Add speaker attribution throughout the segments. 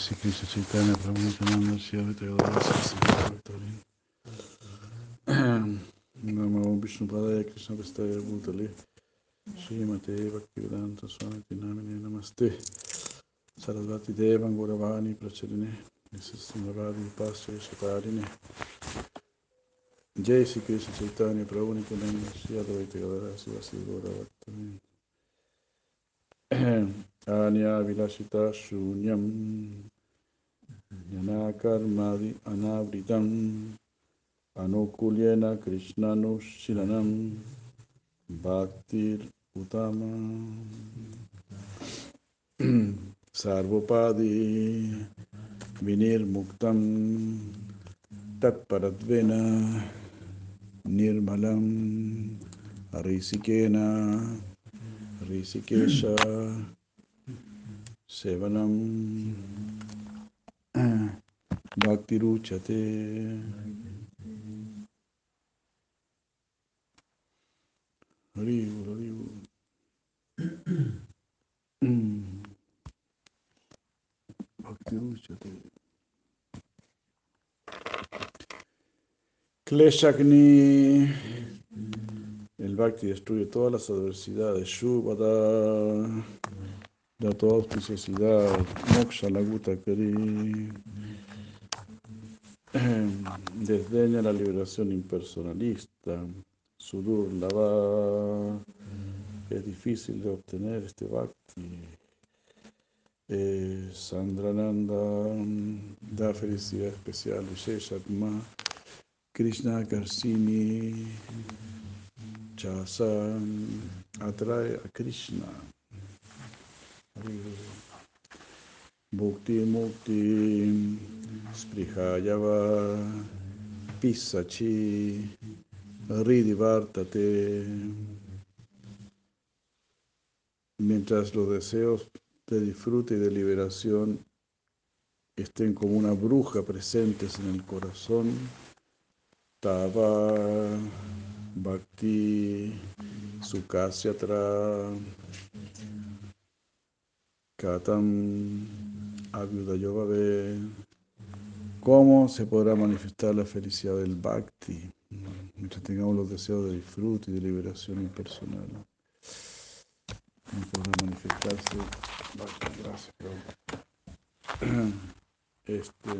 Speaker 1: Jai Krishna Chaitanya Prabhu Nityananda Shri Advaita Gadadhara Sri Namo Vishnu Padaya Krishna Prestaya Bhutale Srimate Bhaktivedanta Swami Namine Namaste Sarasvati Devan Gauravani Pracharine Nisasindavadi Pasya Shatarine Jai Sri Krishna Chaitanya Prabhu Nityananda Shri Advaita Gadadhara Sri Vasi Gaura Bhaktivinoda Anya Vilashita Shunyam. Yanakarmadi Anavritam. Anukulyena Krishnanushilanam Bhaktir Utama. Sarvopadi Vinir Muktam Tatparadvena Nirmalam Sevanam Bhaktiruchate Haribu, haribu. Bhaktiruchate Kleshakni El Bhakti destruye todas las adversidades. Shubhada da toda auspiciosidad. Moksha Laguta Kari. Desdeña la liberación impersonalista. Sudur Lava. Es difícil de obtener este Bhakti. Eh, Sandrananda da felicidad especial. Visheshatma. Krishna Karsini. Chasa atrae a Krishna. Bhukti Mukti Sprihayava Pisachi Ridivartate Mientras los deseos de disfrute y de liberación estén como una bruja presentes en el corazón, Tava Bhakti Sukasyatra Katam Avyudayovave. ¿Cómo se podrá manifestar la felicidad del Bhakti? Mientras tengamos los deseos de disfrute y de liberación impersonal. ¿Cómo podrá manifestarse? Bhakti? Gracias, Prabhu. Este.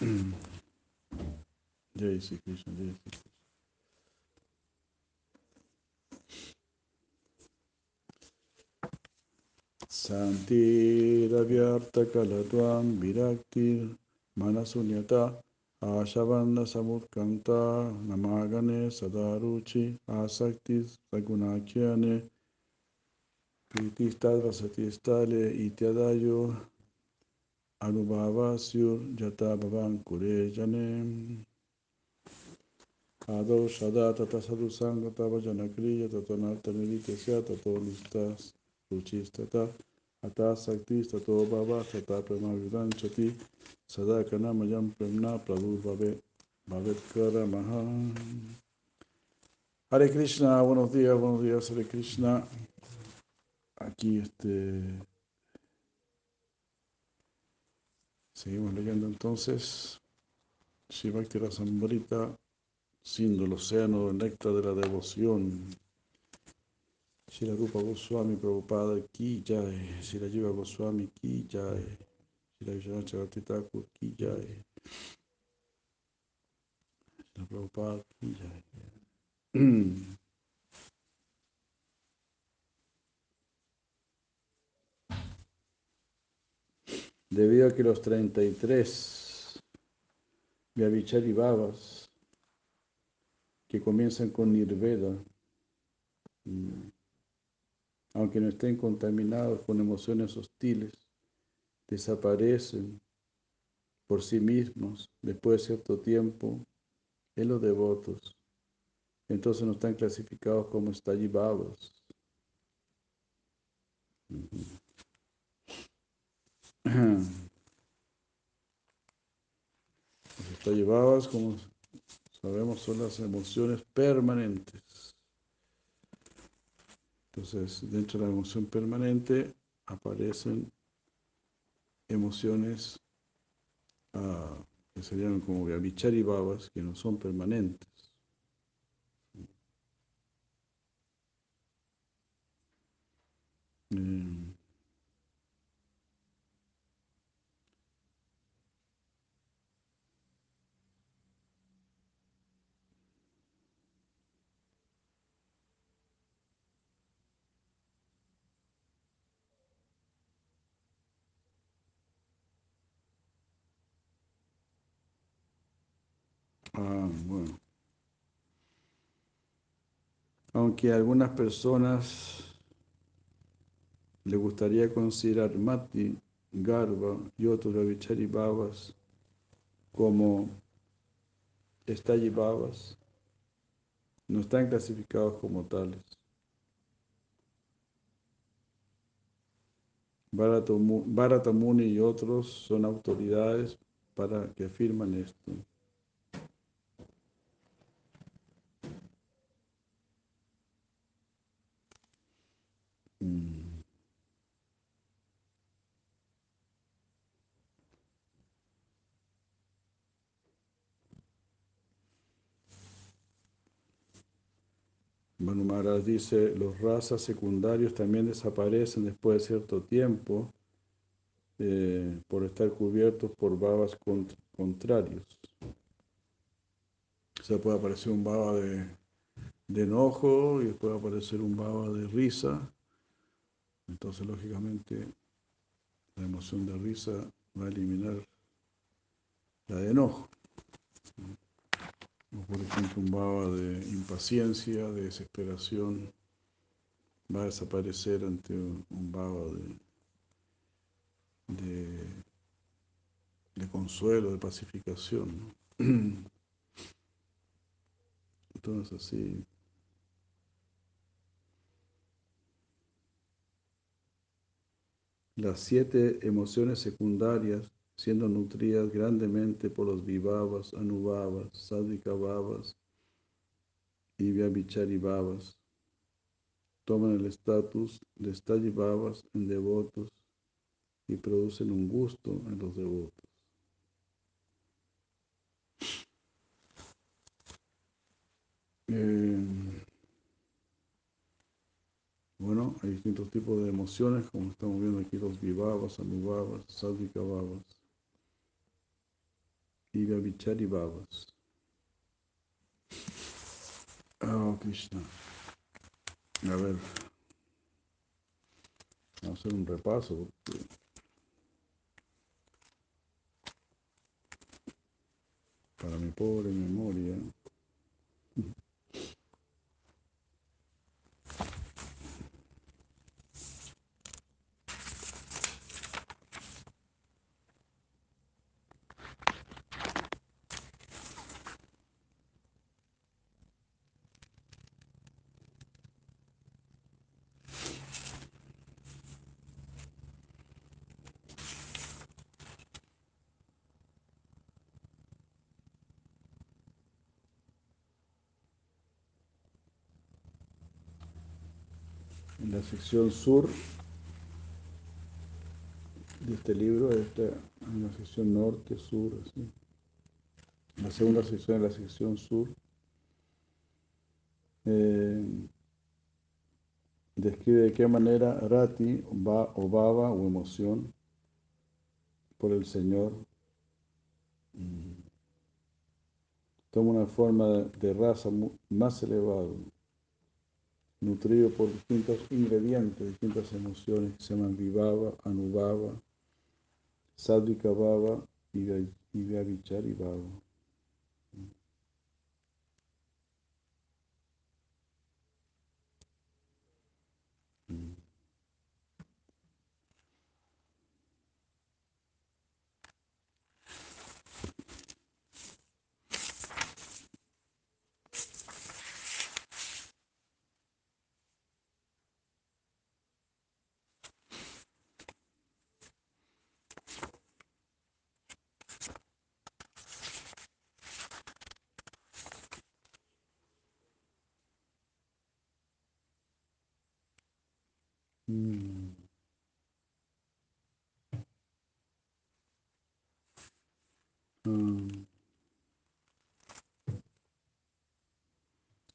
Speaker 1: Jai Sri Krishna, Jai Krishna. Santi Kalatvam Viraktir Manasunyata Ashavanda Samudkanta Namagane Sadaruchi Asaktis Sagunakyane Pritistal Vasatistale Ityadayo Anubhavasyur Jata Bhavan Kure Jane Ado Shada Tata Sadhu Sangata Saktis Tato Bhava Tata Prema Vidanchati Sada Kanamayam Premna Prabhu Bhavet Bhavetkara Maha Hare Krishna, buenos días, buenos días, Hare Krishna. Aquí este Seguimos leyendo entonces Shivakti Rasambrita, siendo el océano del néctar de la devoción. Shira Rupa Goswami Prabhupada Ki Jai, Shira Jiva Goswami Ki Jai, Shira Vishwanath Chakravarti Thakur Ki Jai, Shira Prabhupada Ki Jai. Debido a que los 33 Vyavichari Babas que comienzan con Nirveda, mm, aunque no estén contaminados con emociones hostiles, desaparecen por sí mismos después de cierto tiempo en los devotos. Entonces no están clasificados como estallibados. Los estallibados, como sabemos, son las emociones permanentes. Entonces, dentro de la emoción permanente aparecen emociones uh, que serían como Vyabhichari Babas, que no son permanentes. Mm. Ah, bueno. Aunque algunas personas le gustaría considerar Mati, Garba y otros Ravichari Babas como Estalli Babas, no están clasificados como tales. Bharatamuni y otros son autoridades para que afirman esto. Manu dice, los razas secundarios también desaparecen después de cierto tiempo eh, por estar cubiertos por babas contrarios. O sea, puede aparecer un baba de, de enojo y puede aparecer un baba de risa entonces, lógicamente, la emoción de risa va a eliminar la de enojo. O por ejemplo, un baba de impaciencia, de desesperación, va a desaparecer ante un baba de, de, consuelo, de pacificación. Entonces, así las siete emociones secundarias siendo nutridas grandemente por los vivavas, anubhavas, sadvikabhavas y vyabhichari-bhavas, toman el estatus de stalli-bhavas en devotos y producen un gusto en los devotos. Eh, bueno, hay distintos tipos de emociones, como estamos viendo aquí los vivavas, anubhavas, sadvikavavas y vyabhichari babas. Oh, Krishna. A ver, vamos a hacer un repaso. para mi pobre memoria. Sección sur de este libro, esta, en la sección norte, sur. La segunda sección es la sección sur. Eh, describe de qué manera Rati va, o baba o emoción por el Señor mm, toma una forma de raza más elevada nutrido por distintos ingredientes, distintas emociones que se llaman vivava, anubhava, sadvika bhava y vyabhichari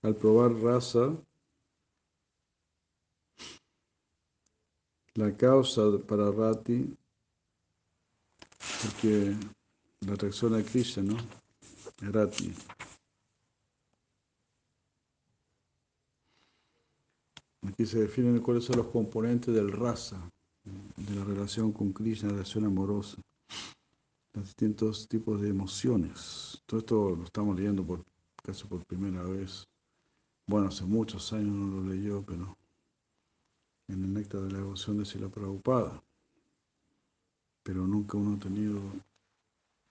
Speaker 1: al probar rasa, la causa para Rati, porque la atracción a Krishna, ¿no? Rati. Aquí se definen cuáles son los componentes del rasa, de la relación con Krishna, la relación amorosa, los distintos tipos de emociones. Todo esto lo estamos leyendo por casi por primera vez. Bueno, hace muchos años no lo leyó, pero en el néctar de la devoción de Sila Prabhupada. Pero nunca uno ha tenido,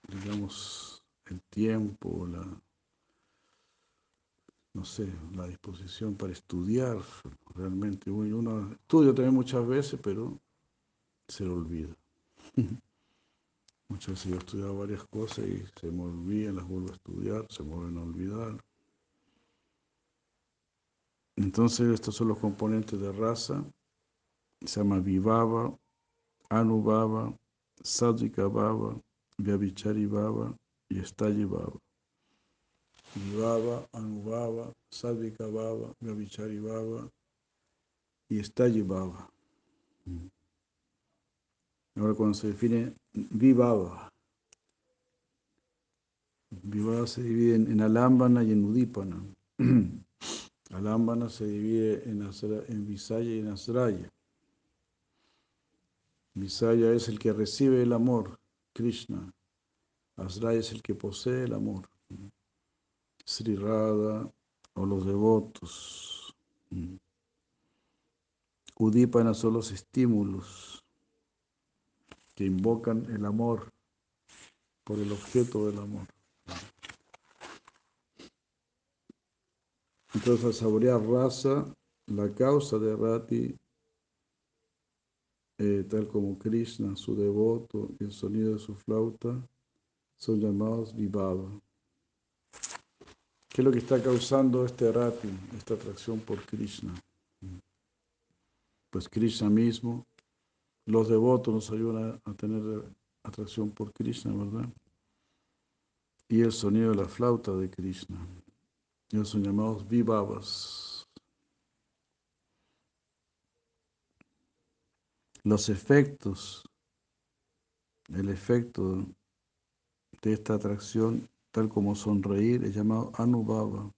Speaker 1: digamos, el tiempo, la, no sé, la disposición para estudiar realmente. Uno estudia también muchas veces, pero se lo olvida. Muchas veces yo he estudiado varias cosas y se me olvidan, las vuelvo a estudiar, se me vuelven a olvidar. Entonces estos son los componentes de raza. Se llama Vivava, Anubhava, Sadvika Bhava, Vyavichari Bhava y Estayi Bhava. Vivava, Anubhava, Sadvika Bhava, Vyavichari Bhava y Estayi Bhava. Ahora cuando se define Vivava, Vivava se divide en, en Alambana y en Udipana. Alambana se divide en, en Visaya y en Asraya. Visaya es el que recibe el amor, Krishna. Asraya es el que posee el amor. Sri Radha o los devotos. Udipana son los estímulos que invocan el amor por el objeto del amor. Entonces, al saborear rasa, la causa de Rati, eh, tal como Krishna, su devoto y el sonido de su flauta, son llamados vivava. ¿Qué es lo que está causando este Rati, esta atracción por Krishna? Pues Krishna mismo, los devotos nos ayudan a tener atracción por Krishna, ¿verdad? Y el sonido de la flauta de Krishna. Son llamados vivavas. Los efectos, el efecto de esta atracción, tal como sonreír, es llamado anubhava.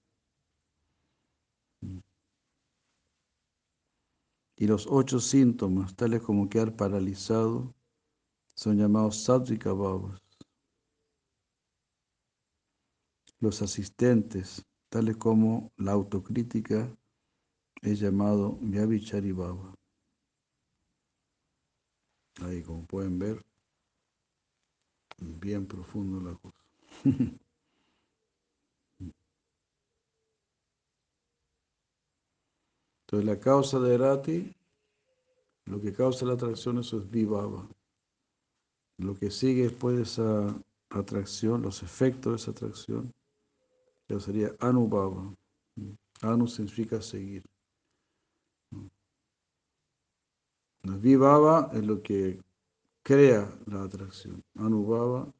Speaker 1: Y los ocho síntomas, tales como quedar paralizado, son llamados sattvika bhavas. Los asistentes, tales como la autocrítica, es llamado Vyavichari Bhava. Ahí, como pueden ver, bien profundo la cosa. Entonces, la causa de Rati, lo que causa la atracción, eso es Vivava. Lo que sigue después de esa atracción, los efectos de esa atracción, eso sería Anubhava. Anu significa seguir. Vivava es lo que crea la atracción. Anubhava,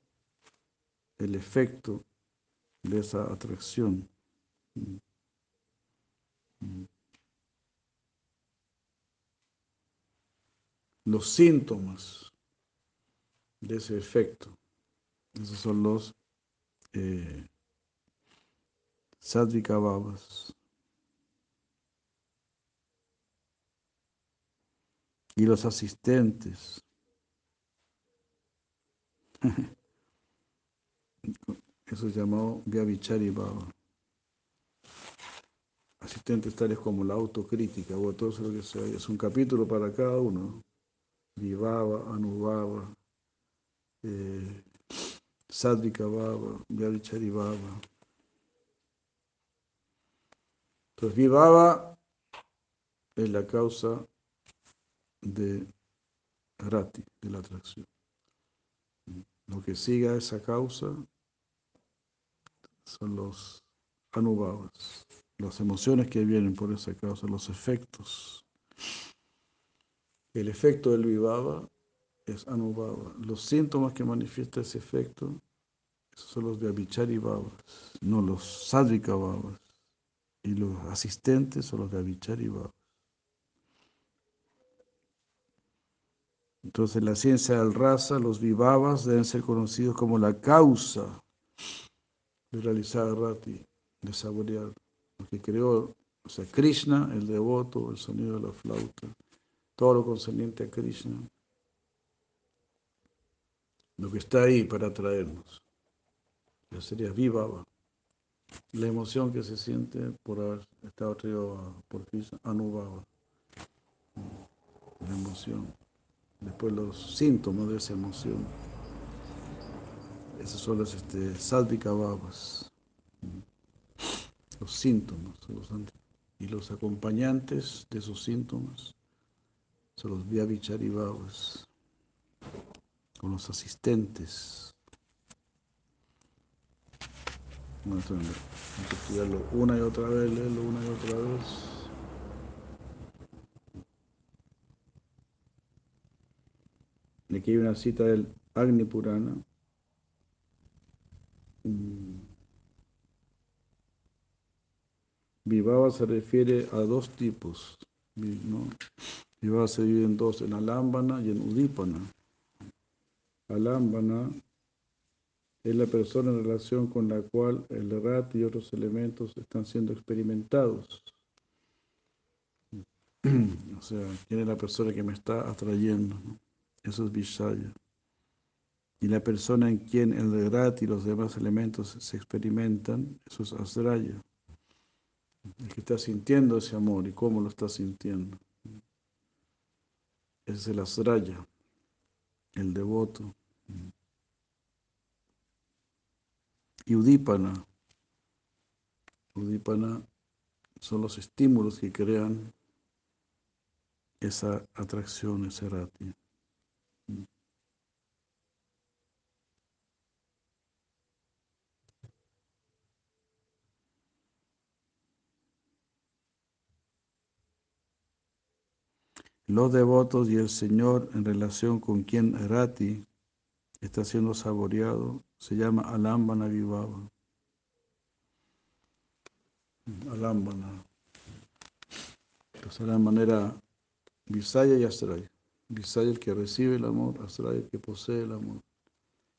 Speaker 1: el efecto de esa atracción. Los síntomas de ese efecto. Esos son los eh, Sadvika Bhavas. Y los asistentes. Eso es llamado Vyavichari Bhava. Asistentes tales como la autocrítica, o todo eso lo que sea. Es un capítulo para cada uno. Vivava, Anubhava, eh, Sadvika Bhava, Vyavichari Bhava. Entonces, Vivava es la causa de Rati, de la atracción. Lo que siga esa causa son los anubhavas, las emociones que vienen por esa causa, los efectos. El efecto del vivava es anubhava. Los síntomas que manifiesta ese efecto, son los de avichari bhavas, no los sadvika bhavas. Y los asistentes son los Gavichari Babas. Entonces, en la ciencia del raza, los vivavas deben ser conocidos como la causa de realizar rati, de saborear lo que creó, o sea, Krishna, el devoto, el sonido de la flauta, todo lo concerniente a Krishna, lo que está ahí para atraernos. Ya sería vivava. La emoción que se siente por haber estado atraído por Krishna, anubhava. La emoción después los síntomas de esa emoción. Esos son los este, babas, los síntomas, y los acompañantes de esos síntomas son los babas, con los asistentes. Vamos a estudiarlo una y otra vez, leerlo una y otra vez. Aquí hay una cita del Agni Purana. Mm. Vivava se refiere a dos tipos. ¿no? Vivava se divide en dos, en Alambana y en Udipana. Alambana es la persona en relación con la cual el rat y otros elementos están siendo experimentados. O sea, ¿quién es la persona que me está atrayendo? eso es Vishaya. Y la persona en quien el Rat y los demás elementos se experimentan, eso es Asraya. El que está sintiendo ese amor y cómo lo está sintiendo. Ese es el Asraya, el devoto. Y Udipana. Udipana son los estímulos que crean esa atracción, ese rati. Los devotos y el Señor en relación con quien Rati está siendo saboreado se llama Alambana Vivava. Alambana. Entonces, de la manera Visaya y Astraya. Visaya el que recibe el amor, Astraya el que posee el amor.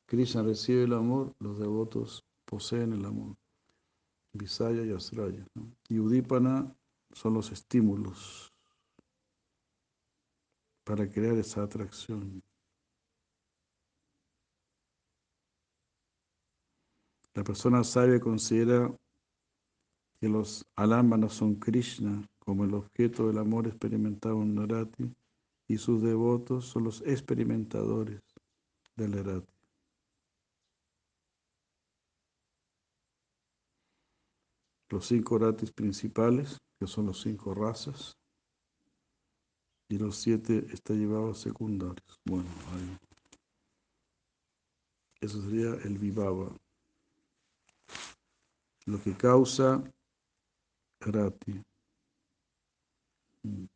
Speaker 1: Krishna recibe el amor, los devotos poseen el amor. Visaya y Astraya. Y Udipana son los estímulos para crear esa atracción. La persona sabia considera que los alámbanos son Krishna como el objeto del amor experimentado en Narati y sus devotos son los experimentadores del Narati. Los cinco ratis principales, que son los cinco razas, y los siete está llevado a secundarios. Bueno, ahí. Eso sería el vivaba. Lo que causa rati. Mm.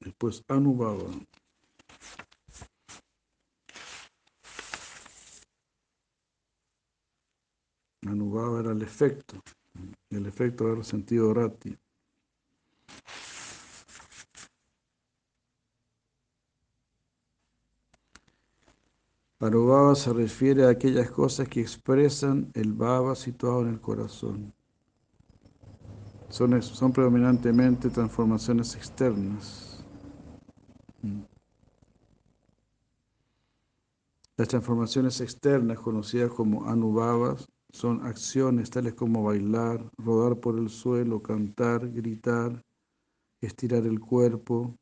Speaker 1: Después Anubhava. Anubhava era el efecto, el efecto de haber sentido rati. Anubhava se refiere a aquellas cosas que expresan el bhava situado en el corazón. Son, son predominantemente transformaciones externas. Las transformaciones externas, conocidas como anubhavas, son acciones tales como bailar, rodar por el suelo, cantar, gritar, estirar el cuerpo,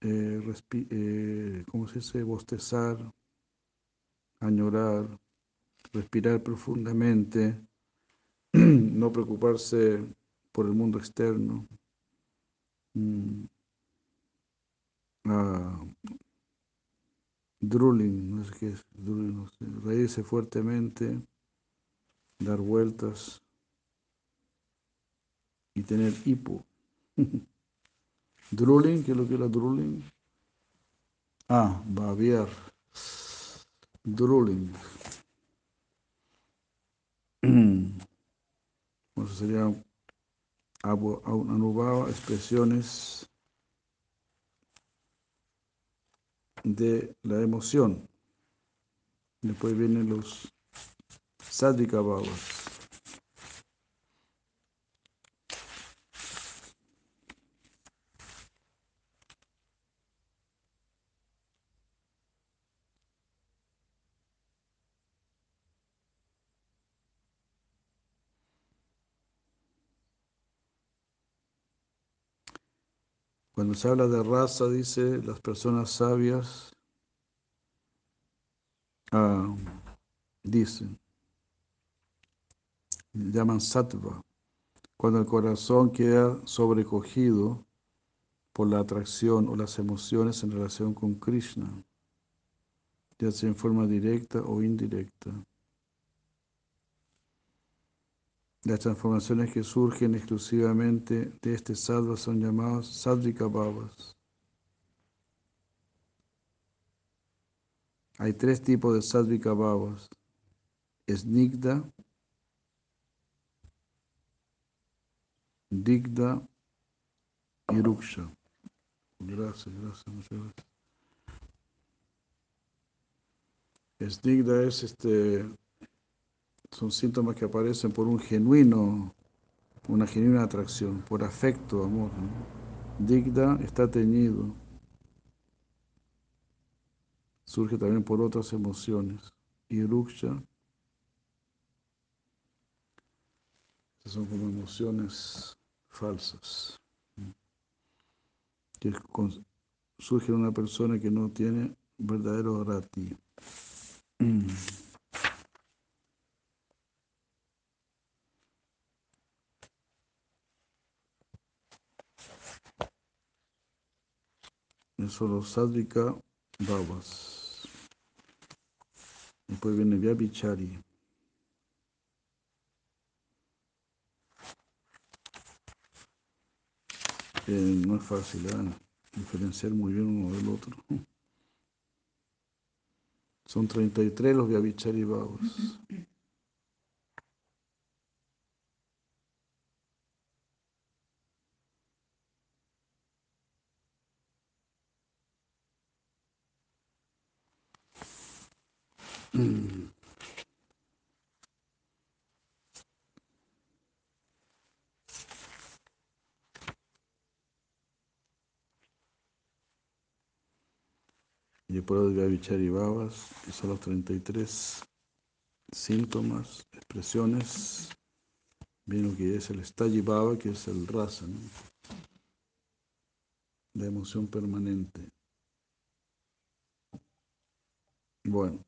Speaker 1: eh, eh, ¿cómo se dice? Bostezar, añorar, respirar profundamente, no preocuparse por el mundo externo. Mm. Ah, drooling, no sé qué es, drooling, reírse fuertemente, dar vueltas, y tener hipo. drooling, ¿qué es lo que era drooling? Ah, babear. Drooling. Bueno, sería anubaba expresiones de la emoción. Después vienen los sadvika Cuando se habla de raza, dice las personas sabias, ah, dicen, llaman sattva, cuando el corazón queda sobrecogido por la atracción o las emociones en relación con Krishna, ya sea en forma directa o indirecta. Las transformaciones que surgen exclusivamente de este sattva son llamadas sadvika bhavas. Hay tres tipos de sadvika bhavas. Snigda, Digda y Ruksha. Gracias, gracias, muchas gracias. Snigda es este son síntomas que aparecen por un genuino, una genuina atracción, por afecto, amor. Digda está teñido. Surge también por otras emociones. Y Ruksha, son como emociones falsas. Que surge una persona que no tiene verdadero rati. Eso los sadvika babas. Después viene Vyavichari. No es fácil ¿eh? diferenciar muy bien uno del otro. Son 33 los Vyavichari babas. Y Vichari Babas, que son los 33 síntomas, expresiones, viene lo que es el Stayi Baba, que es el rasa, ¿no? la emoción permanente. Bueno.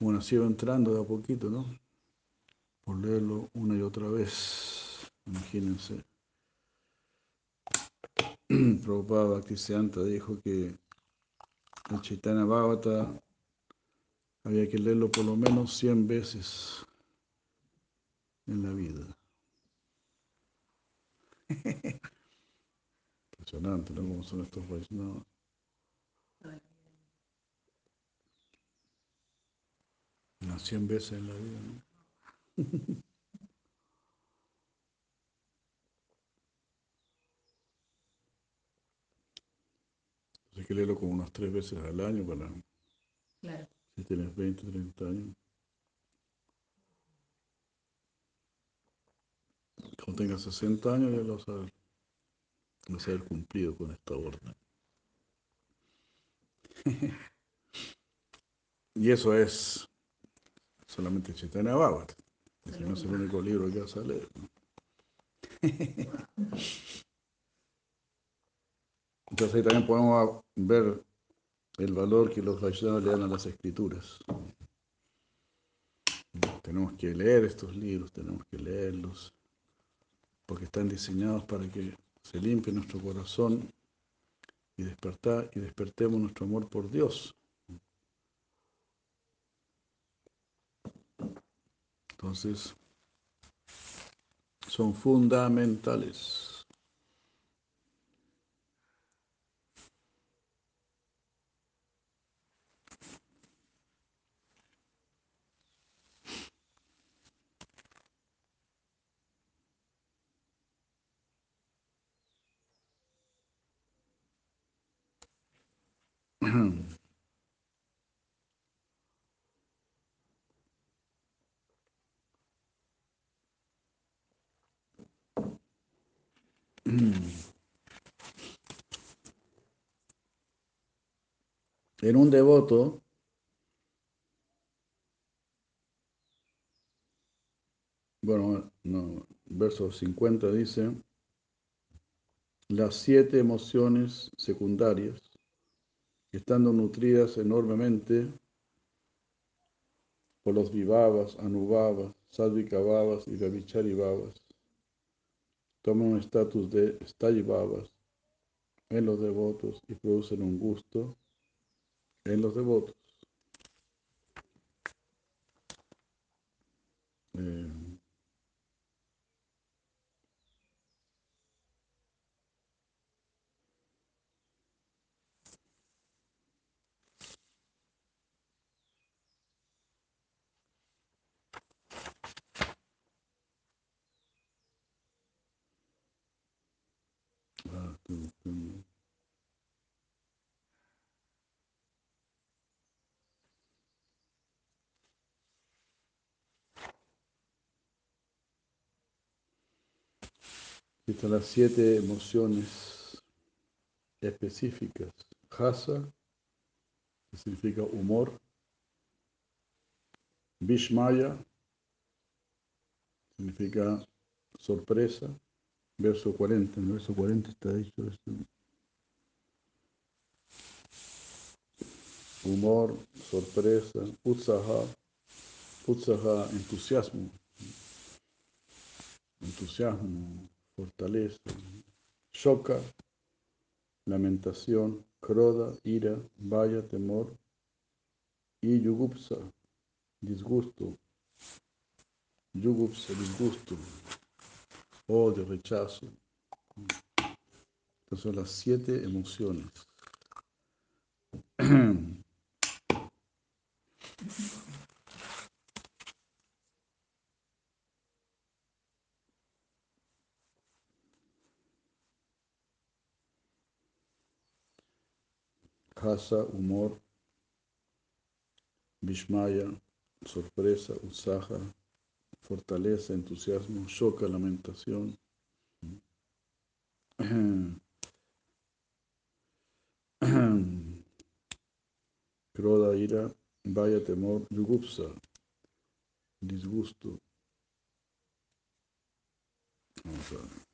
Speaker 1: Bueno, sigo entrando de a poquito, ¿no? Por leerlo una y otra vez. Imagínense. Prabhupada Bhaktisiddhanta dijo que el Chaitanya Bhavata había que leerlo por lo menos 100 veces en la vida. Impresionante, ¿no? Como son estos Vaishnavas. Unas 100 veces en la vida, ¿no? Hay que leerlo como unas tres veces al año para... Claro. Si tienes 20, 30 años. Cuando tengas 60 años ya lo vas a, vas a haber cumplido con esta orden. y eso es solamente Chaitanya Bhagavat. Si no es el único libro que vas a leer. Entonces ahí también podemos ver el valor que los Vaishnavas le dan a las escrituras. Tenemos que leer estos libros, tenemos que leerlos, porque están diseñados para que se limpie nuestro corazón y despertar y despertemos nuestro amor por Dios. Entonces, son fundamentales. En un devoto, bueno, no, verso 50 dice, las siete emociones secundarias, estando nutridas enormemente por los vivavas, anubavas, sadvikavavas y babas, toman un estatus de stayivavas en los devotos y producen un gusto en los devotos. Eh, Están las siete emociones específicas. Hasa, que significa humor. Vishmaya, significa sorpresa. Verso 40, en el verso 40 está dicho esto. Humor, sorpresa, utsaha, utsaha, entusiasmo, entusiasmo, fortaleza, shoka, lamentación, kroda, ira, vaya, temor, y yugupsa, disgusto, yugupsa, disgusto, odio, rechazo. Estas son las siete emociones. humor, Vishmaya, sorpresa, Usaha, fortaleza, entusiasmo, shoka, lamentación. Kroda, ira, vaya, temor, yugupsa, disgusto. Vamos a ver.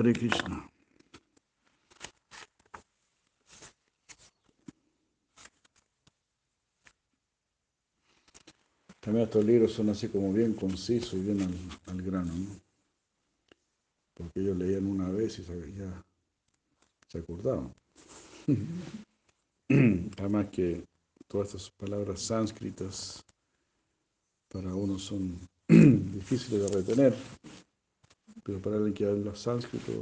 Speaker 1: Hare Krishna. También estos libros son así como bien concisos y bien al, grano, ¿no? Porque ellos leían una vez y ya se acordaban. Además que todas estas palabras sánscritas para uno son difíciles de retener. Pero para alguien que habla sánscrito,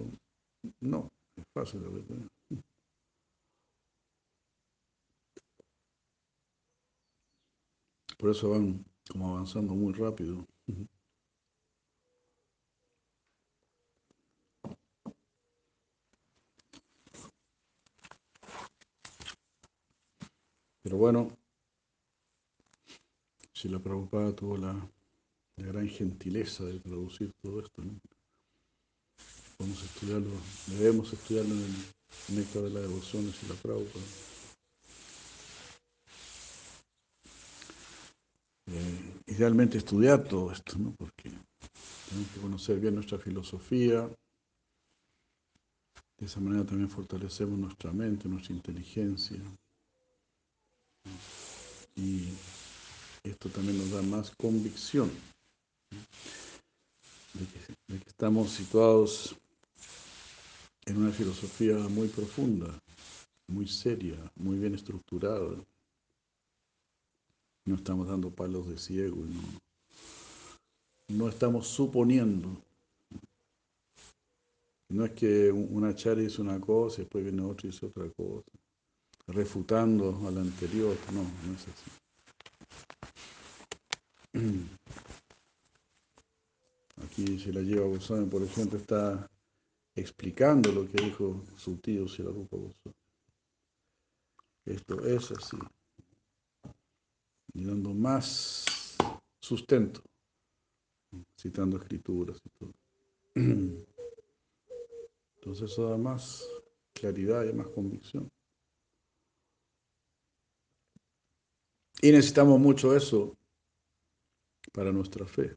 Speaker 1: no, es fácil de retener. Por eso van como avanzando muy rápido. Pero bueno, si la Prabhupada tuvo la, la gran gentileza de traducir todo esto, ¿no? A estudiarlo, debemos estudiarlo en el néctar de la devoción y la Prabhupada. Eh, idealmente estudiar todo esto, ¿no? Porque Tenemos que conocer bien nuestra filosofía. De esa manera también fortalecemos nuestra mente, nuestra inteligencia. Y esto también nos da más convicción de que, estamos situados en una filosofía muy profunda, muy seria, muy bien estructurada. No estamos dando palos de ciego, no, no estamos suponiendo. No es que una chara dice una cosa y después viene otra y dice otra cosa, refutando a la anterior. No, no es así. Aquí se la lleva Goswami, por ejemplo, está explicando lo que dijo su tío Silarupa Goswami. Esto es así. Y dando más sustento, citando escrituras y todo. Entonces eso da más claridad y más convicción. Y necesitamos mucho eso para nuestra fe.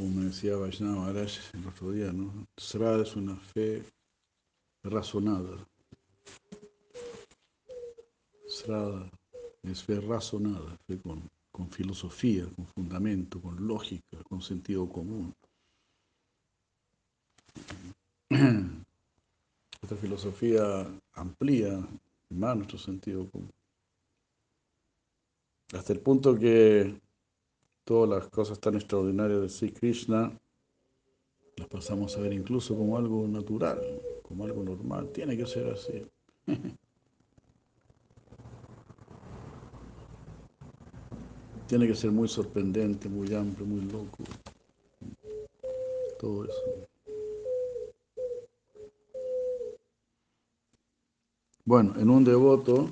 Speaker 1: como me decía Vaishnava Maharaj el día, ¿no? Srada es una fe razonada. Srada es fe razonada, fe con, con filosofía, con fundamento, con lógica, con sentido común. Esta filosofía amplía más nuestro sentido común. Hasta el punto que todas las cosas tan extraordinarias de Sri Krishna las pasamos a ver incluso como algo natural, como algo normal. Tiene que ser así. Tiene que ser muy sorprendente, muy amplio, muy loco. Todo eso. Bueno, en un devoto,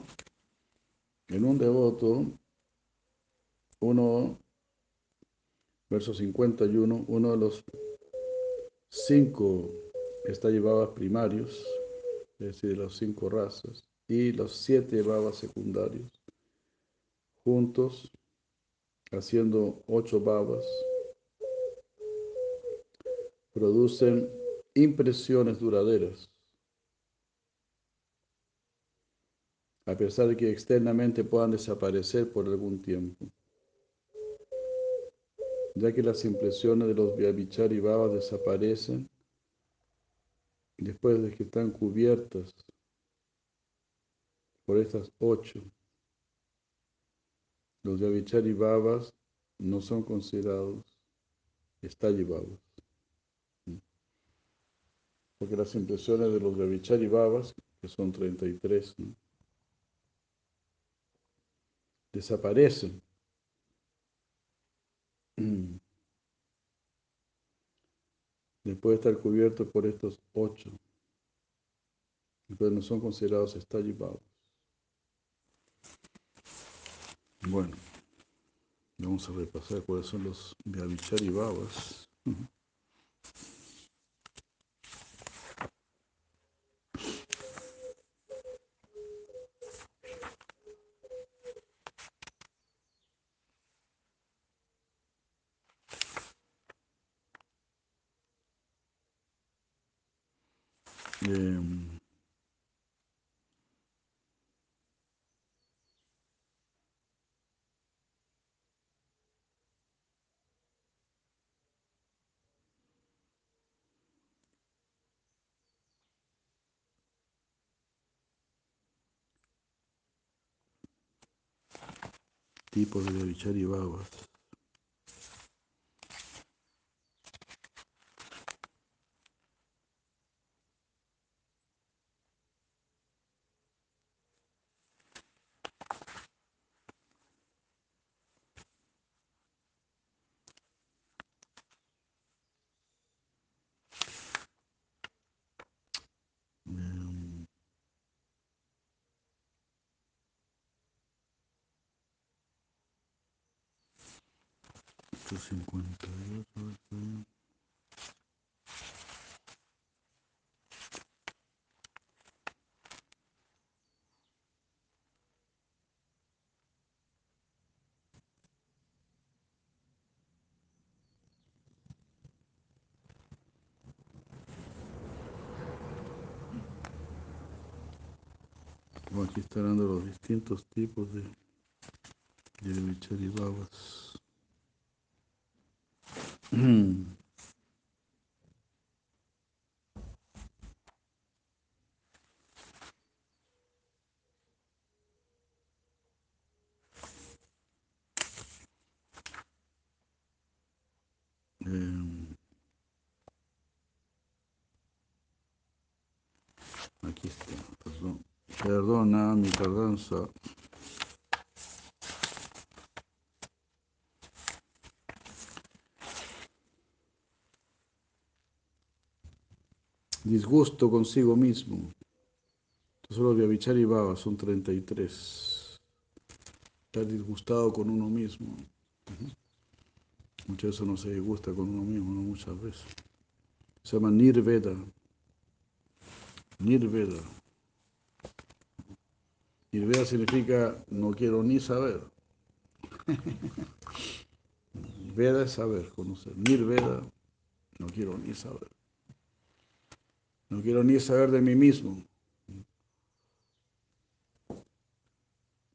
Speaker 1: en un devoto, uno verso 51, uno de los cinco llevaba primarios, es decir, de las cinco razas, y los siete llevaba secundarios, juntos, haciendo ocho babas, producen impresiones duraderas. a pesar de que externamente puedan desaparecer por algún tiempo ya que las impresiones de los Vyabhichari Babas desaparecen después de que están cubiertas por estas ocho. Los Vyabhichari Babas no son considerados Stalli Babas. Porque las impresiones de los Vyabhichari Babas, que son 33, desaparecen Después de estar cubierto por estos ocho, entonces no son considerados estallipados. Bueno, vamos a repasar cuáles son los Vyavichari Babas. Eh, tipos de Vichari Babas. Están dando los distintos tipos de, de Vicharibabas. Eh, aquí está, perdón. Perdona mi tardanza. Disgusto consigo mismo. Solo Vyavichari Baba son 33. Estar disgustado con uno mismo. Muchas veces uno se disgusta con uno mismo, ¿no? muchas veces. Se llama Nirveda. Nirveda. Nirveda significa no quiero ni saber. Veda es saber, conocer. Nirveda, no quiero ni saber. No quiero ni saber de mí mismo.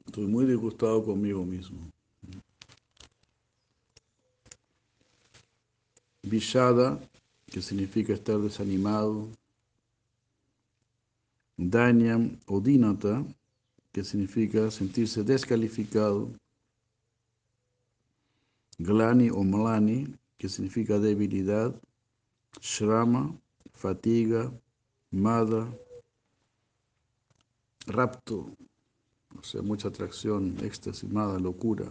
Speaker 1: Estoy muy disgustado conmigo mismo. Vishada, que significa estar desanimado. Danyam o Dinata, que significa sentirse descalificado. Glani o Mlani, que significa debilidad. Shrama, fatiga. Mada, rapto, o sea, mucha atracción, éxtasis, mada, locura.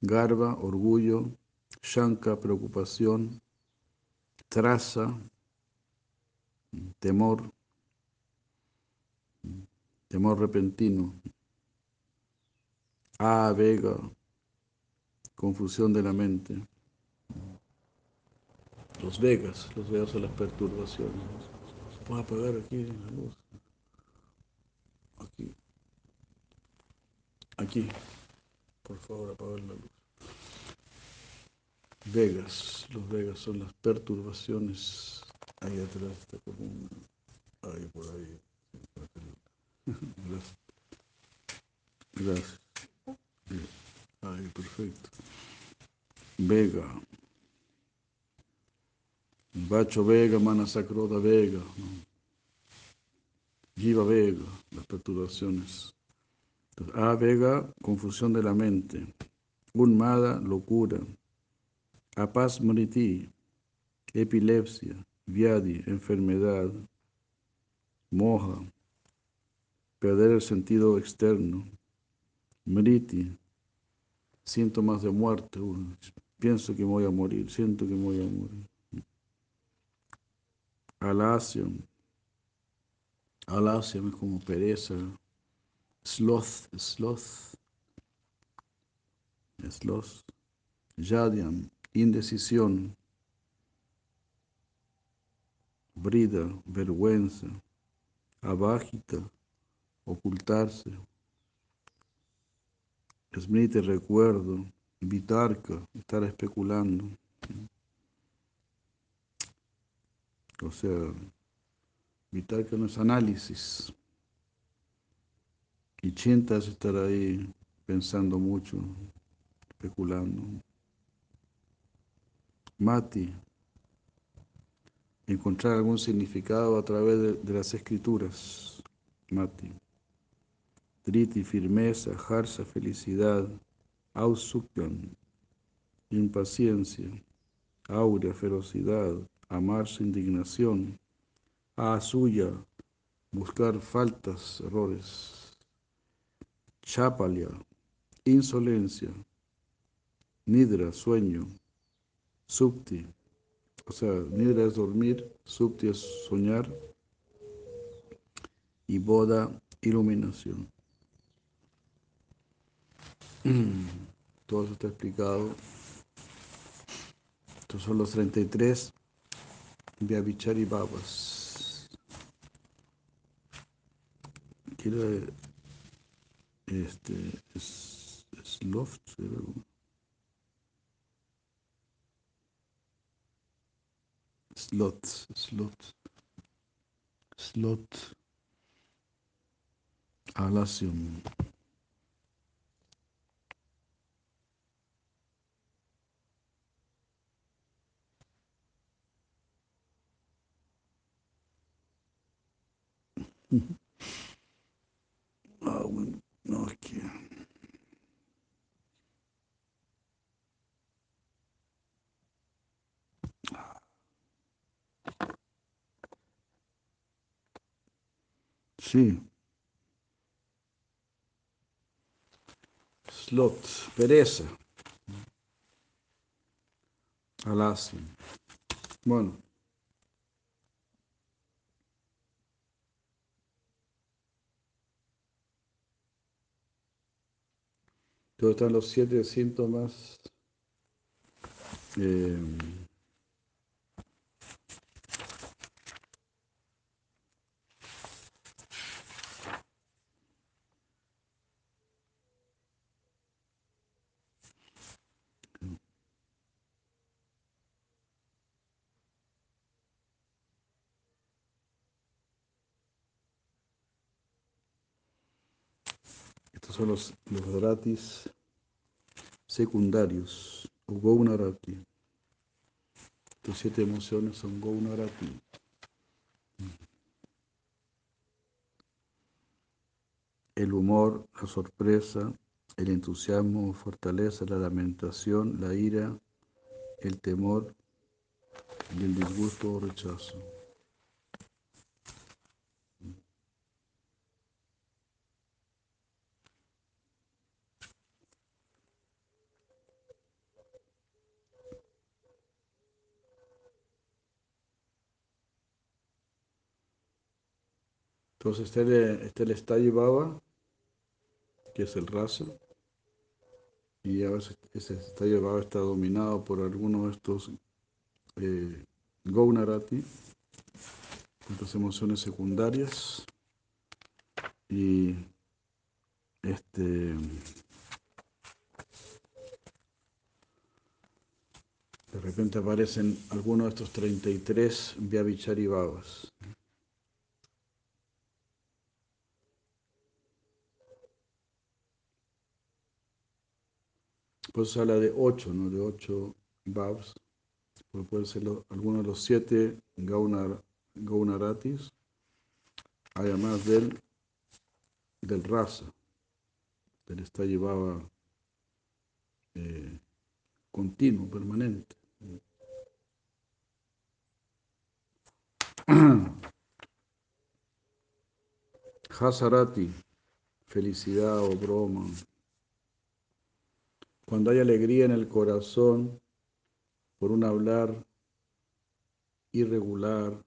Speaker 1: Garba, orgullo. Shanka, preocupación. Traza, temor. Temor repentino. A, vega, confusión de la mente. Los vegas, los vegas son las perturbaciones. Voy a apagar aquí la luz. Aquí. Aquí. Por favor, apagar la luz. Vegas. Los vegas son las perturbaciones. Ahí atrás está como una. Ahí por ahí. Gracias. Gracias. Ahí, perfecto. Vega. Bacho Vega, Mana Sacroda Vega, ¿no? Vega, las perturbaciones. Entonces, A Vega, confusión de la mente. Unmada, locura. Apas Mriti, epilepsia. Vyadi, enfermedad. Moja, perder el sentido externo. Mriti, síntomas de muerte. Pienso que voy a morir, siento que voy a morir. Alacium. Alacium es como pereza. Sloth, sloth. Sloth. Yadiam, indecisión. Brida, vergüenza. Abágita, ocultarse. Smriti, recuerdo. Vitarka, estar especulando. O sea, Vitarka no es análisis. Y Chinta es estar ahí pensando mucho, especulando. Mati, encontrar algún significado a través de las escrituras. Mati. Triti, firmeza, Harsa, felicidad. Ausukyan, impaciencia. Aurea, ferocidad amar su indignación, a suya, buscar faltas, errores, chapalia, insolencia, nidra, sueño, subti, o sea, nidra es dormir, subti es soñar, y boda, iluminación. Todo eso está explicado. Estos son los 33 Vyavichari Babas. Quiero este es, slot, slot, slot. Alacium. Ah, bueno, no, es que... Sí. Slot, pereza. Alacio. Bueno. Todos están los siete síntomas eh, son los, los gratis secundarios, o Gaunarati. Estas siete emociones son Gaunarati. El humor, la sorpresa, el entusiasmo, fortaleza, la lamentación, la ira, el temor y el disgusto o rechazo. Entonces está el, está el Staya Baba, que es el rasa, y a veces ese Staya Baba está dominado por alguno de estos eh, Gaunarati, estas emociones secundarias, y este de repente aparecen algunos de estos 33 Vyavichari Pues se habla de ocho, ¿no? De ocho babs. Porque puede ser lo, alguno de los siete gaunar, gaunaratis, además del, del rasa, del está llevaba eh, continuo, permanente. Hasarati, felicidad o broma. Cuando hay alegría en el corazón por un hablar irregular,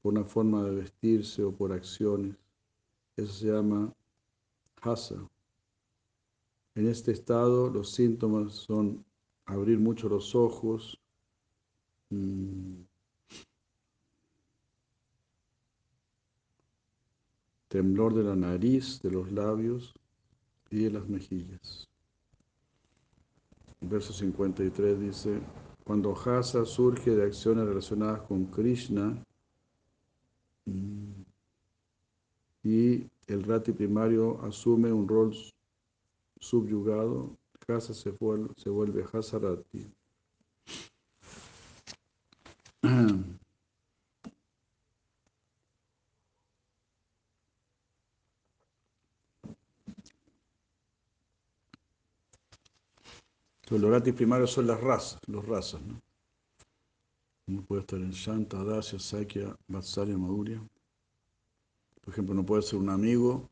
Speaker 1: por una forma de vestirse o por acciones, eso se llama hasa. En este estado los síntomas son abrir mucho los ojos, mmm, temblor de la nariz, de los labios y de las mejillas. Verso 53 dice, cuando Hasa surge de acciones relacionadas con Krishna y el rati primario asume un rol subyugado, Hasa se vuelve, se vuelve Hasarati. Los loratis primarios son las razas, los razas, ¿no? Uno puede estar en Shanta, Dasya, Sakya, Vatsalya, Madhurya. Por ejemplo, no puede ser un amigo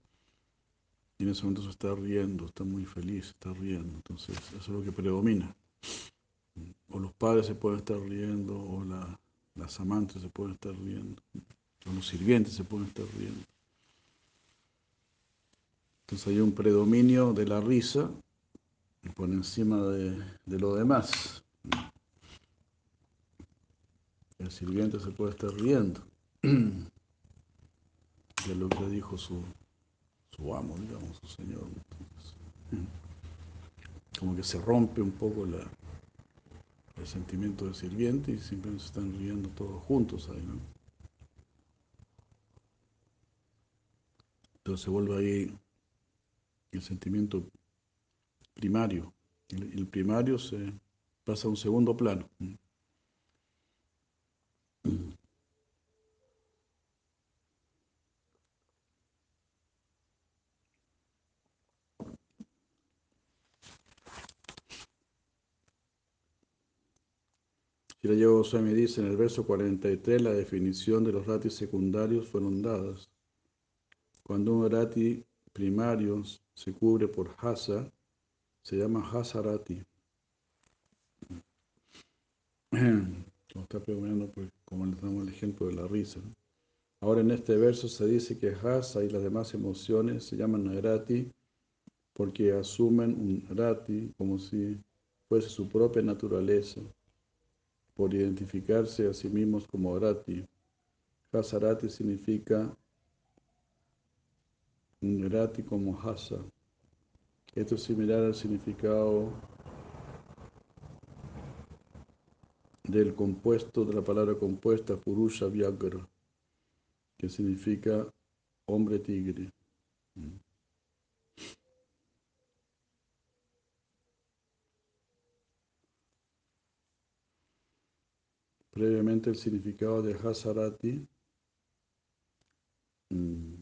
Speaker 1: y en ese momento se está riendo, está muy feliz, está riendo. Entonces, eso es lo que predomina. O los padres se pueden estar riendo, o la, las amantes se pueden estar riendo, o los sirvientes se pueden estar riendo. Entonces hay un predominio de la risa por encima de, de lo demás. El sirviente se puede estar riendo de lo que dijo su, su amo, digamos, su señor. Como que se rompe un poco la, el sentimiento de sirviente y simplemente se están riendo todos juntos ahí, ¿no? Entonces se vuelve ahí el sentimiento primario. El, primario se pasa a un segundo plano. Shirayo Goswami dice en el verso 43 la definición de los ratis secundarios fueron dadas. Cuando un rati primario se cubre por hasa, se llama hasarati. Como está preguntando, pues, como damos el ejemplo de la risa. Ahora en este verso se dice que hasa y las demás emociones se llaman rati porque asumen un rati como si fuese su propia naturaleza por identificarse a sí mismos como Rati. Hasarati significa Rati como Hasa. Esto es similar al significado del compuesto, de la palabra compuesta Purusha Vyagra, que significa hombre tigre. Previamente el significado de Hasarati mm,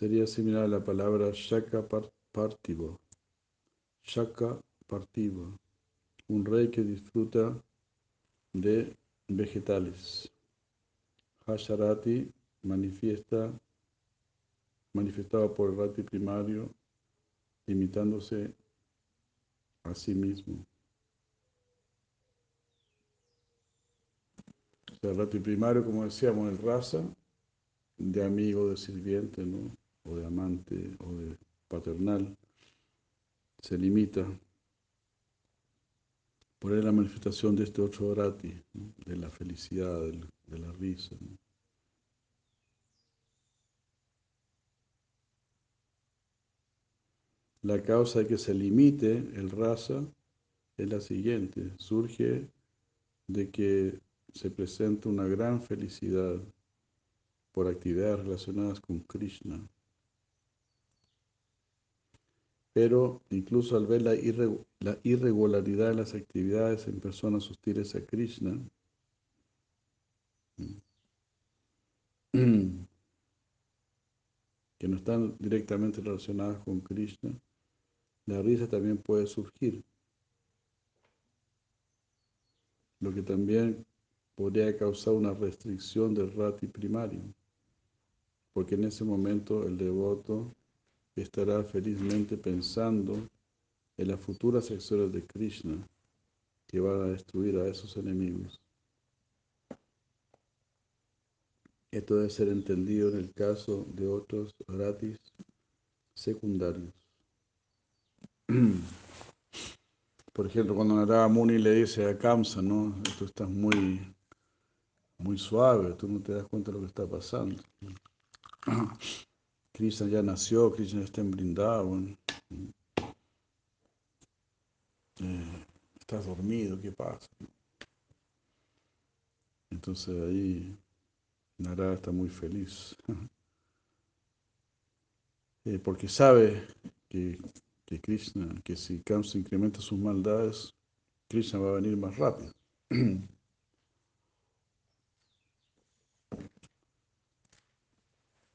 Speaker 1: sería similar a la palabra Shaka Partivo. Shaka Partivo, un rey que disfruta de vegetales. Hasarati manifiesta, manifestado por el rati primario, limitándose a sí mismo. el rati primario, como decíamos, el raza, de amigo, de sirviente, ¿no? O de amante, o de paternal, se limita por la manifestación de este otro rati, de la felicidad, de la risa. La causa de que se limite el raza es la siguiente, surge de que se presenta una gran felicidad por actividades relacionadas con Krishna. Pero incluso al ver la, irregularidad de las actividades en personas hostiles a Krishna, que no están directamente relacionadas con Krishna, la risa también puede surgir. Lo que también podría causar una restricción del rati primario, porque en ese momento el devoto estará felizmente pensando en las futuras acciones de Krishna que van a destruir a esos enemigos. Esto debe ser entendido en el caso de otros ratis secundarios. Por ejemplo, cuando Narada Muni le dice a Kamsa, ¿no? Tú estás muy muy suave, tú no te das cuenta de lo que está pasando. Krishna ya nació, Krishna está en Brindavan. Eh, estás dormido, ¿qué pasa? Entonces ahí Narada está muy feliz. Eh, porque sabe que, que Krishna, que si Kamsa incrementa sus maldades, Krishna va a venir más rápido.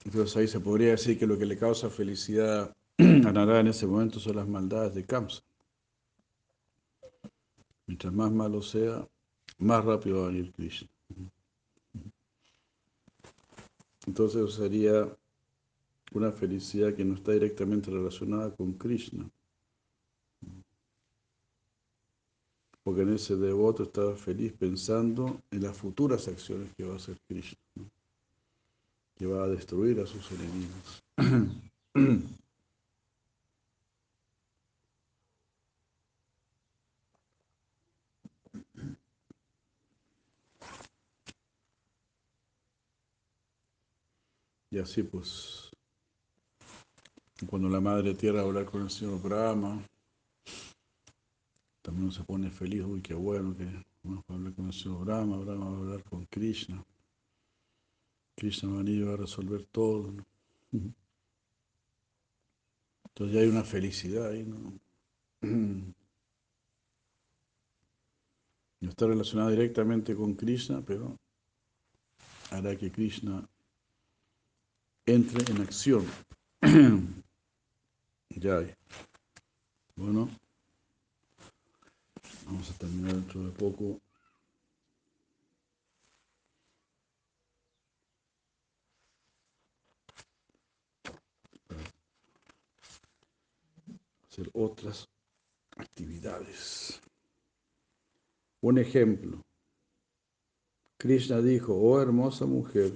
Speaker 1: Entonces ahí se podría decir que lo que le causa felicidad a Narada en ese momento son las maldades de Kamsa. Mientras más malo sea, más rápido va a venir Krishna. Entonces eso sería una felicidad que no está directamente relacionada con Krishna. Porque en ese devoto estaba feliz pensando en las futuras acciones que va a hacer Krishna que va a destruir a sus enemigos. Y así pues, cuando la Madre Tierra va a hablar con el Señor Brahma, también se pone feliz, uy, qué bueno que vamos a hablar con el Señor Brahma, Brahma va a hablar con Krishna. Krishna va a resolver todo. Entonces ya hay una felicidad ahí, ¿no? No está relacionada directamente con Krishna, pero hará que Krishna entre en acción. ya hay. Bueno, vamos a terminar dentro de poco. Otras actividades. Un ejemplo. Krishna dijo, oh hermosa mujer,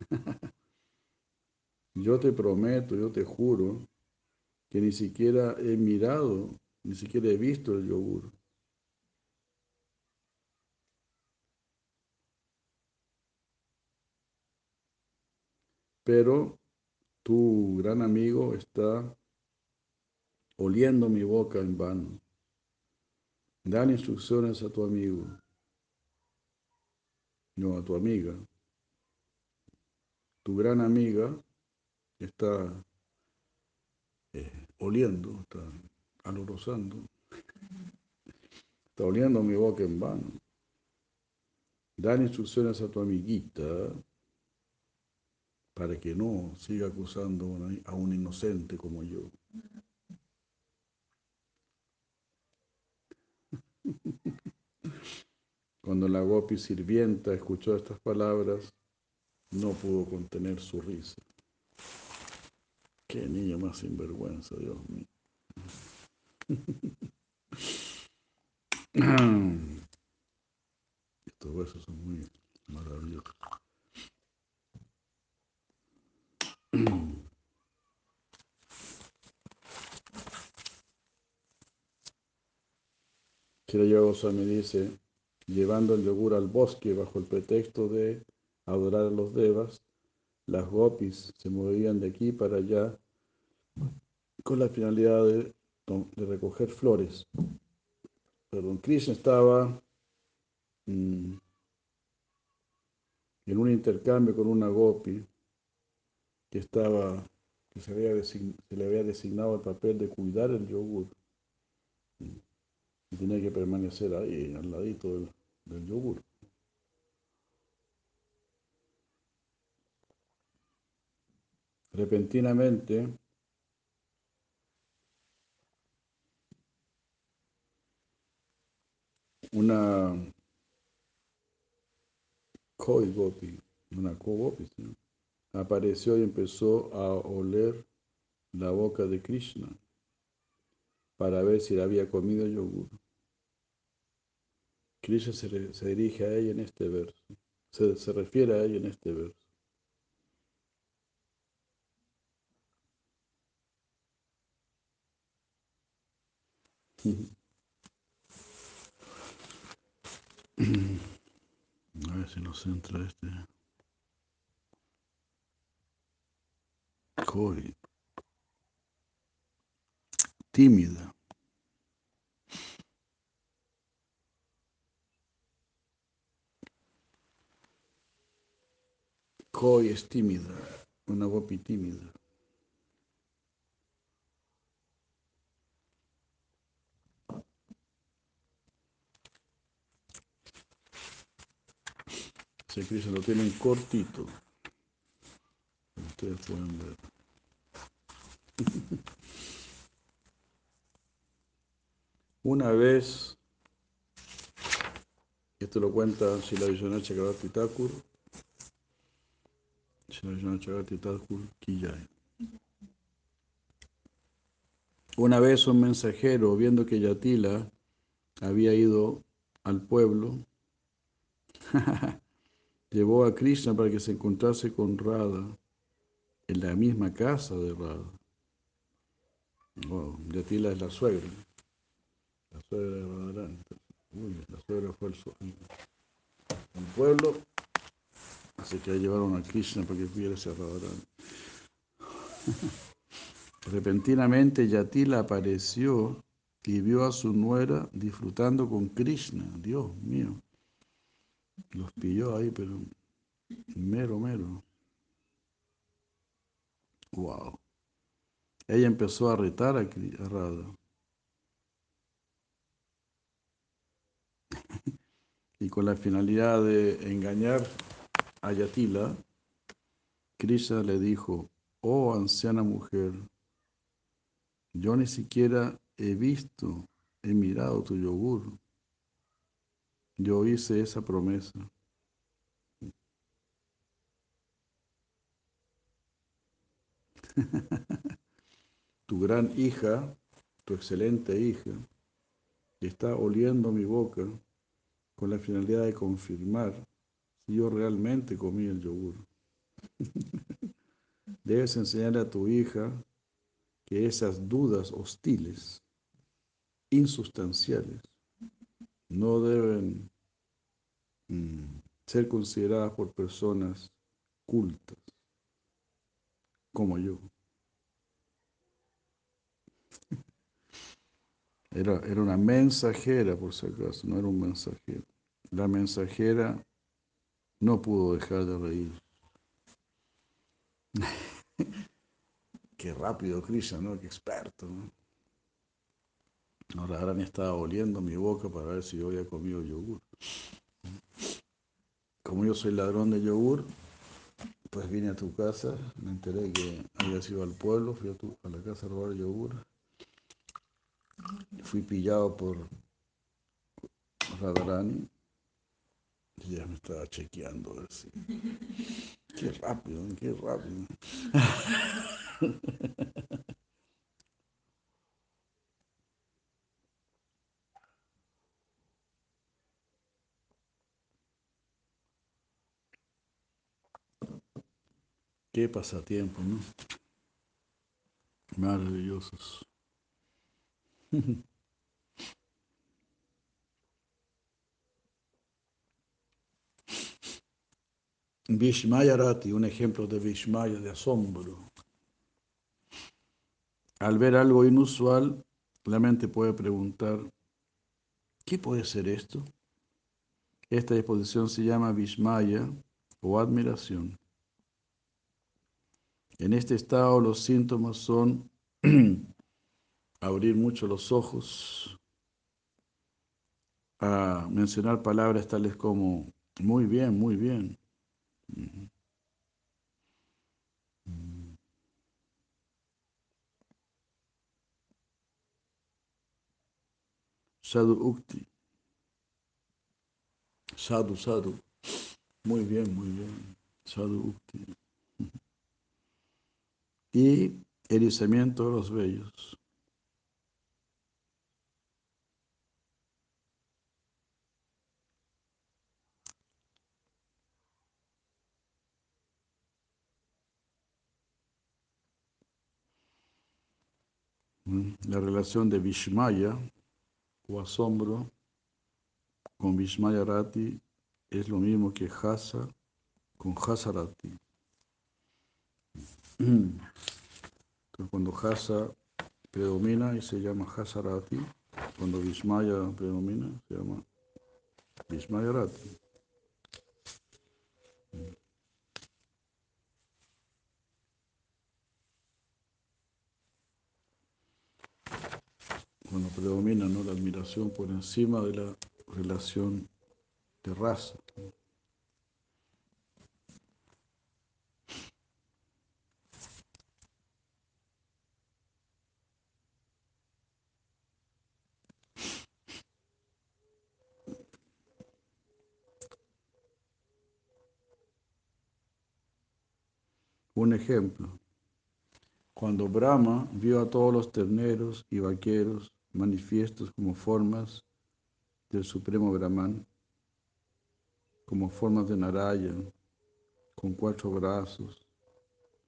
Speaker 1: yo te prometo, yo te juro, que ni siquiera he mirado, ni siquiera he visto el yogur. Pero tu gran amigo está oliendo mi boca en vano. Dan instrucciones a tu amigo, no a tu amiga. Tu gran amiga está eh, oliendo, está alorosando, está oliendo mi boca en vano. Dan instrucciones a tu amiguita para que no siga acusando a un inocente como yo. Cuando la gopi sirvienta escuchó estas palabras, no pudo contener su risa. Qué niña más sinvergüenza, Dios mío. Estos versos son muy maravillosos. Shira me dice, llevando el yogur al bosque bajo el pretexto de adorar a los devas, las gopis se movían de aquí para allá con la finalidad de, recoger flores. Perdón, Krishna estaba mm, en un intercambio con una gopi que estaba que se, había se le había designado el papel de cuidar el yogur. Y tenía que permanecer ahí, al ladito del, yogur. Repentinamente, una koi gopi, una ko gopi, apareció y empezó a oler la boca de Krishna para ver si había comido yogur. Krishna se, dirige a ella en este verso, se, se refiere a ella en este verso. A ver si nos entra este. Koi tímida. Koi es tímida, una gopi tímida. Cristo lo tienen cortito. Ustedes pueden ver. Una vez, esto lo cuenta Sila Vishwanath Chakravarti Thakur, Sila Vishwanath Chakravarti Thakur Kiyai. Una vez un mensajero, viendo que Yatila había ido al pueblo, llevó a Krishna para que se encontrase con Radha en la misma casa de Radha. Yatila es la suegra. La suegra de Radharani. Uy, la suegra fue el, pueblo, así que llevaron a Krishna para que pudiera ser Radharani. Repentinamente Yatila apareció y vio a su nuera disfrutando con Krishna. Dios mío. Los pilló ahí, pero mero, mero. Wow. Ella empezó a retar a, a Radha. y con la finalidad de engañar a Yatila, Krishna le dijo, oh anciana mujer, yo ni siquiera he visto, he mirado tu yogur. Yo hice esa promesa. tu gran hija, tu excelente hija, está oliendo mi boca con la finalidad de confirmar si yo realmente comí el yogur. Debes enseñarle a tu hija que esas dudas hostiles, insustanciales, no deben mm, ser consideradas por personas cultas como yo. Era, era una mensajera, por si acaso, no era un mensajero. La mensajera no pudo dejar de reír. Qué rápido, Krishna, ¿no? Qué experto, ¿no? Ahora Arani estaba oliendo mi boca para ver si yo había comido yogur. Como yo soy ladrón de yogur, pues vine a tu casa, me enteré que habías ido al pueblo, fui a, tu, a la casa a robar yogur. Fui pillado por Radharani y ya me estaba chequeando. Qué rápido, qué rápido. Qué pasatiempo, ¿no? Maravillosos. Vishmaya Rati, un ejemplo de Vishmaya, de asombro. Al ver algo inusual, la mente puede preguntar, ¿qué puede ser esto? Esta disposición se llama Vishmaya o admiración. En este estado los síntomas son abrir mucho los ojos, a mencionar palabras tales como muy bien, muy bien. Sadhu Ukti. Sadhu, sadhu. Muy bien, muy bien. Sadhu Ukti. Y erizamiento de los vellos. Mm. La relación de Vishmaya o asombro con Vishmaya Rati es lo mismo que Hasa con Hasarati. Entonces, cuando Hasa predomina y se llama Hasarati, cuando Vishmaya predomina se llama Vishmaya Rati. Cuando predomina ¿no? la admiración por encima de la relación de raza. Un ejemplo. Cuando Brahma vio a todos los terneros y vaqueros manifiestos como formas del Supremo Brahman, como formas de Narayan, con cuatro brazos,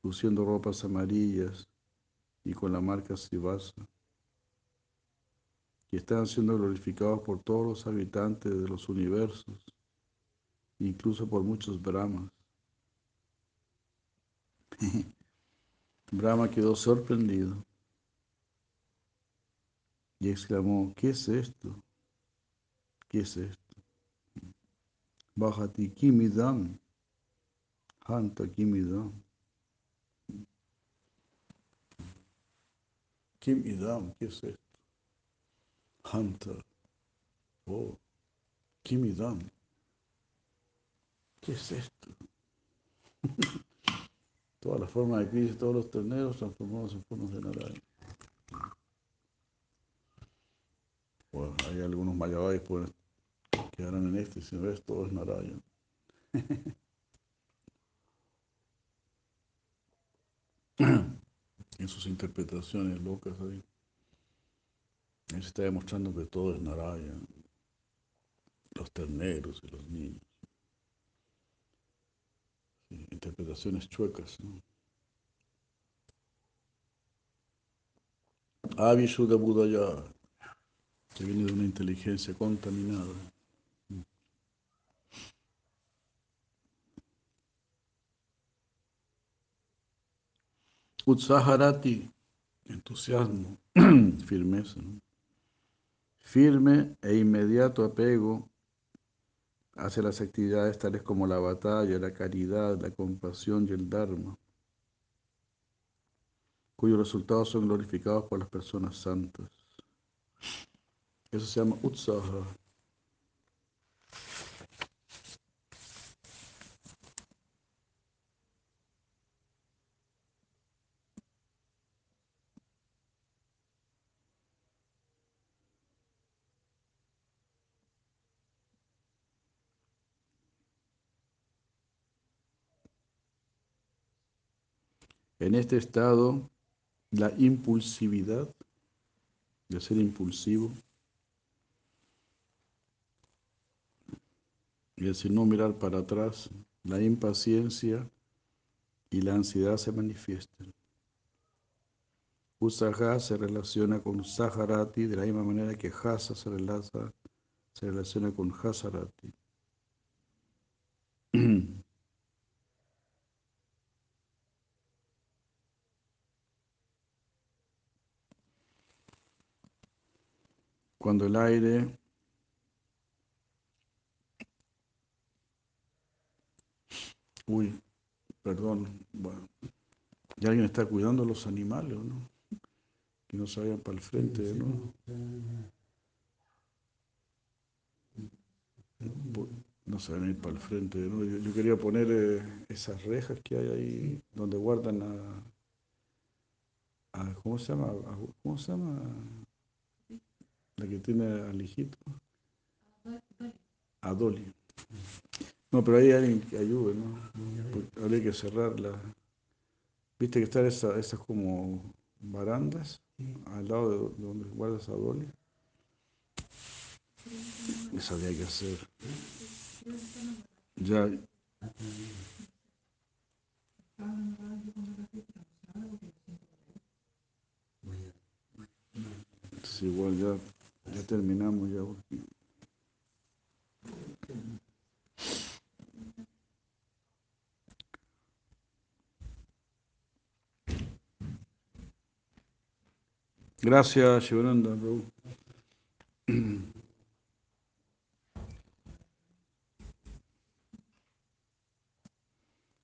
Speaker 1: luciendo ropas amarillas y con la marca Srivasa, que están siendo glorificados por todos los habitantes de los universos, incluso por muchos Brahmas. Brahma quedó sorprendido y exclamó, ¿qué es esto? ¿Qué es esto? Bhajati Kimidam. Hanta Kimidam. Kimidam, ¿qué es esto? Hanta. Oh, Kimidam. ¿Qué es esto? Toda la forma de crisis, todos los terneros transformados en formas de Narayana. Bueno, hay algunos mayabais que quedarán en este, si ves, todo es Narayana. en sus interpretaciones locas ahí. Él se está demostrando que todo es Narayana. Los terneros y los niños. Interpretaciones chuecas. ¿no? Avishuddha Buddhaya, que viene de una inteligencia contaminada. Utsaharati, entusiasmo, firmeza. Firme e inmediato apego hacia las actividades tales como la batalla, la caridad, la compasión y el Dharma, cuyos resultados son glorificados por las personas santas. Eso se llama Utsaha. En este estado, la impulsividad, de ser impulsivo, y decir no mirar para atrás, la impaciencia y la ansiedad se manifiestan. Usaha se relaciona con Saharati de la misma manera que Hasa se, relaciona, se relaciona con Hasarati. Cuando el aire Uy, perdón. Bueno, ya alguien está cuidando a los animales, ¿no? Que no se vayan para el frente, ¿no? No se van a ir para el frente, ¿no? Yo, quería poner eh, esas rejas que hay ahí donde guardan a, ¿cómo se llama? ¿Cómo se llama? La que tiene al hijito. A. No, pero ahí hay alguien que ayude, ¿no? Habría que cerrarla. ¿Viste que están esas, como barandas al lado de do- de donde guardas a Dolly? Eso habría que hacer. Ya. Sí, igual ya terminamos ya. porque- Gracias, Shivananda.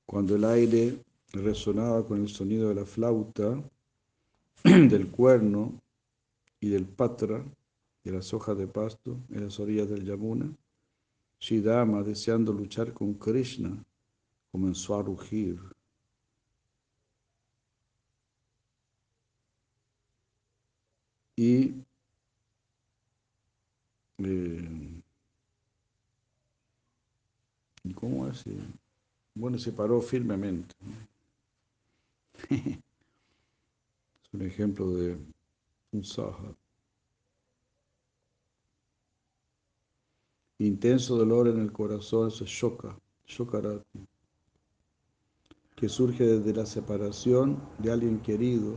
Speaker 1: Cuando el aire resonaba con el sonido de la flauta, del cuerno y del patra, las hojas de pasto en las orillas del Yamuna, Shidama, deseando luchar con Krishna, comenzó a rugir. Y eh, ¿y ¿cómo es? Eh, Bueno, se paró firmemente. Es un ejemplo de un saha. Intenso dolor en el corazón, eso es shoka, shokarati, que surge desde la separación de alguien querido,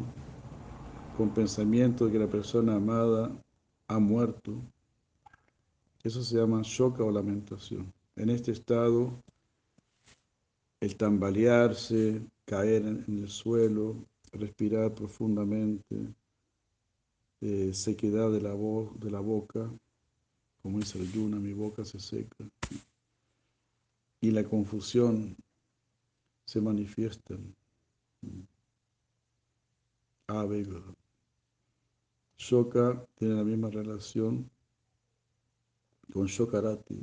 Speaker 1: con pensamiento de que la persona amada ha muerto. Eso se llama shoka o lamentación. En este estado, el tambalearse, caer en el suelo, respirar profundamente, eh, sequedad de la, de la boca, como dice el Yuna, mi boca se seca. y la confusión se manifiestan. Avega. Shoka tiene la misma relación con Shokarati,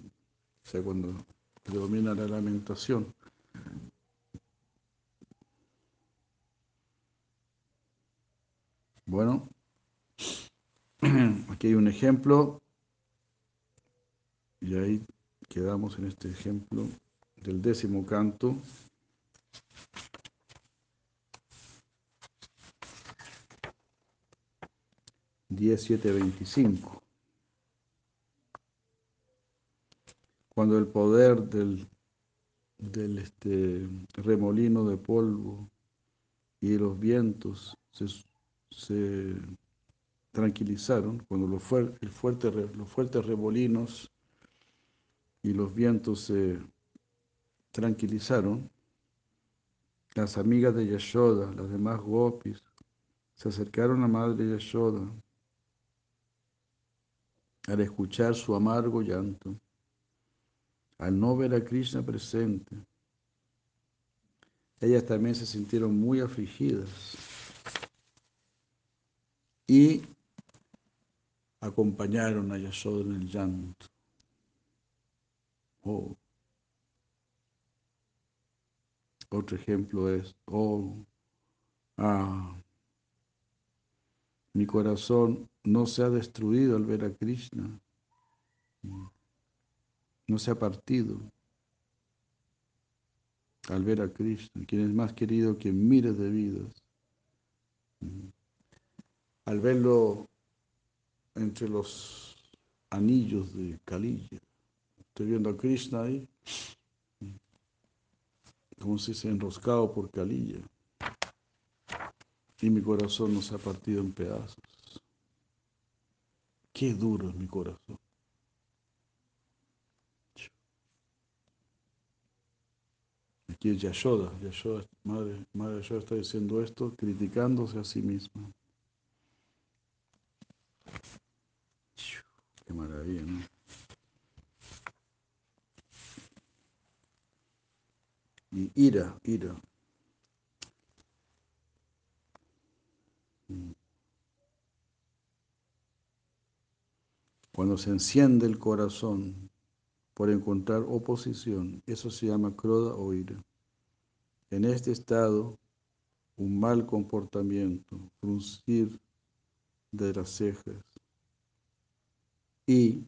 Speaker 1: o sea, cuando predomina la lamentación. Bueno, aquí hay un ejemplo y ahí quedamos en este ejemplo del décimo canto. Diez, siete, veinticinco. Cuando el poder del, del este, remolino de polvo y los vientos se, se tranquilizaron, cuando los, el fuerte, los fuertes remolinos y los vientos se tranquilizaron, las amigas de Yashoda, las demás gopis, se acercaron a Madre Yashoda al escuchar su amargo llanto, al no ver a Krishna presente. Ellas también se sintieron muy afligidas y acompañaron a Yashoda en el llanto. Oh. Otro ejemplo es, oh, ah, mi corazón no se ha destruido al ver a Krishna, no se ha partido al ver a Krishna, quien es más querido que miles de vidas. Al verlo entre los anillos de Kalilla, estoy viendo a Krishna ahí, como si se enroscado por calilla. Y mi corazón no se ha partido en pedazos. Qué duro es mi corazón. Aquí es Yashoda. Yashoda madre, madre Yashoda está diciendo esto, criticándose a sí misma. Qué maravilla, ¿no? Y ira, ira. Cuando se enciende el corazón por encontrar oposición, eso se llama croda o ira. En este estado, un mal comportamiento, fruncir de las cejas y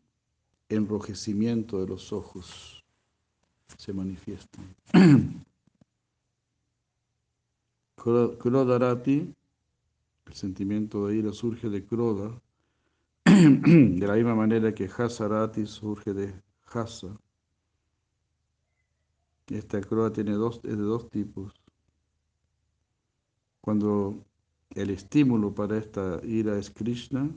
Speaker 1: enrojecimiento de los ojos se manifiestan. Krodarati, el sentimiento de ira surge de Kroda, de la misma manera que Hasarati surge de Hasa. Esta Kroda tiene dos, es de dos tipos. Cuando el estímulo para esta ira es Krishna,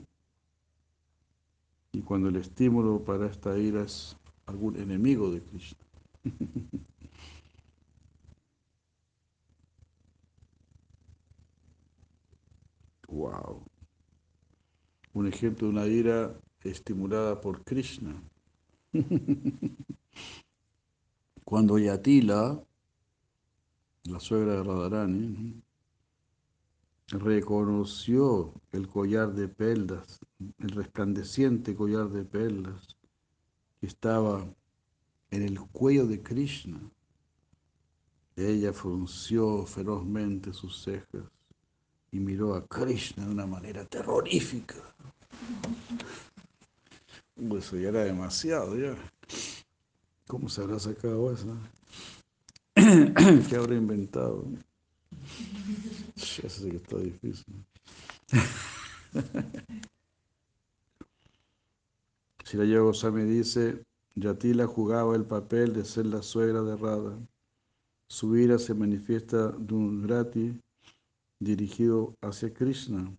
Speaker 1: y cuando el estímulo para esta ira es algún enemigo de Krishna. Wow. Un ejemplo de una ira estimulada por Krishna. Cuando Yatila, la suegra de Radharani, reconoció el collar de perlas, el resplandeciente collar de perlas que estaba en el cuello de Krishna. Ella frunció ferozmente sus cejas y miró a Krishna de una manera terrorífica. Eso ya era demasiado, ya. ¿Cómo se habrá sacado eso? ¿Qué habrá inventado? Ya sé que está difícil. Si la Goswami dice, Yatila jugaba el papel de ser la suegra de Radha. Su ira se manifiesta de un grati dirigido hacia Krishna.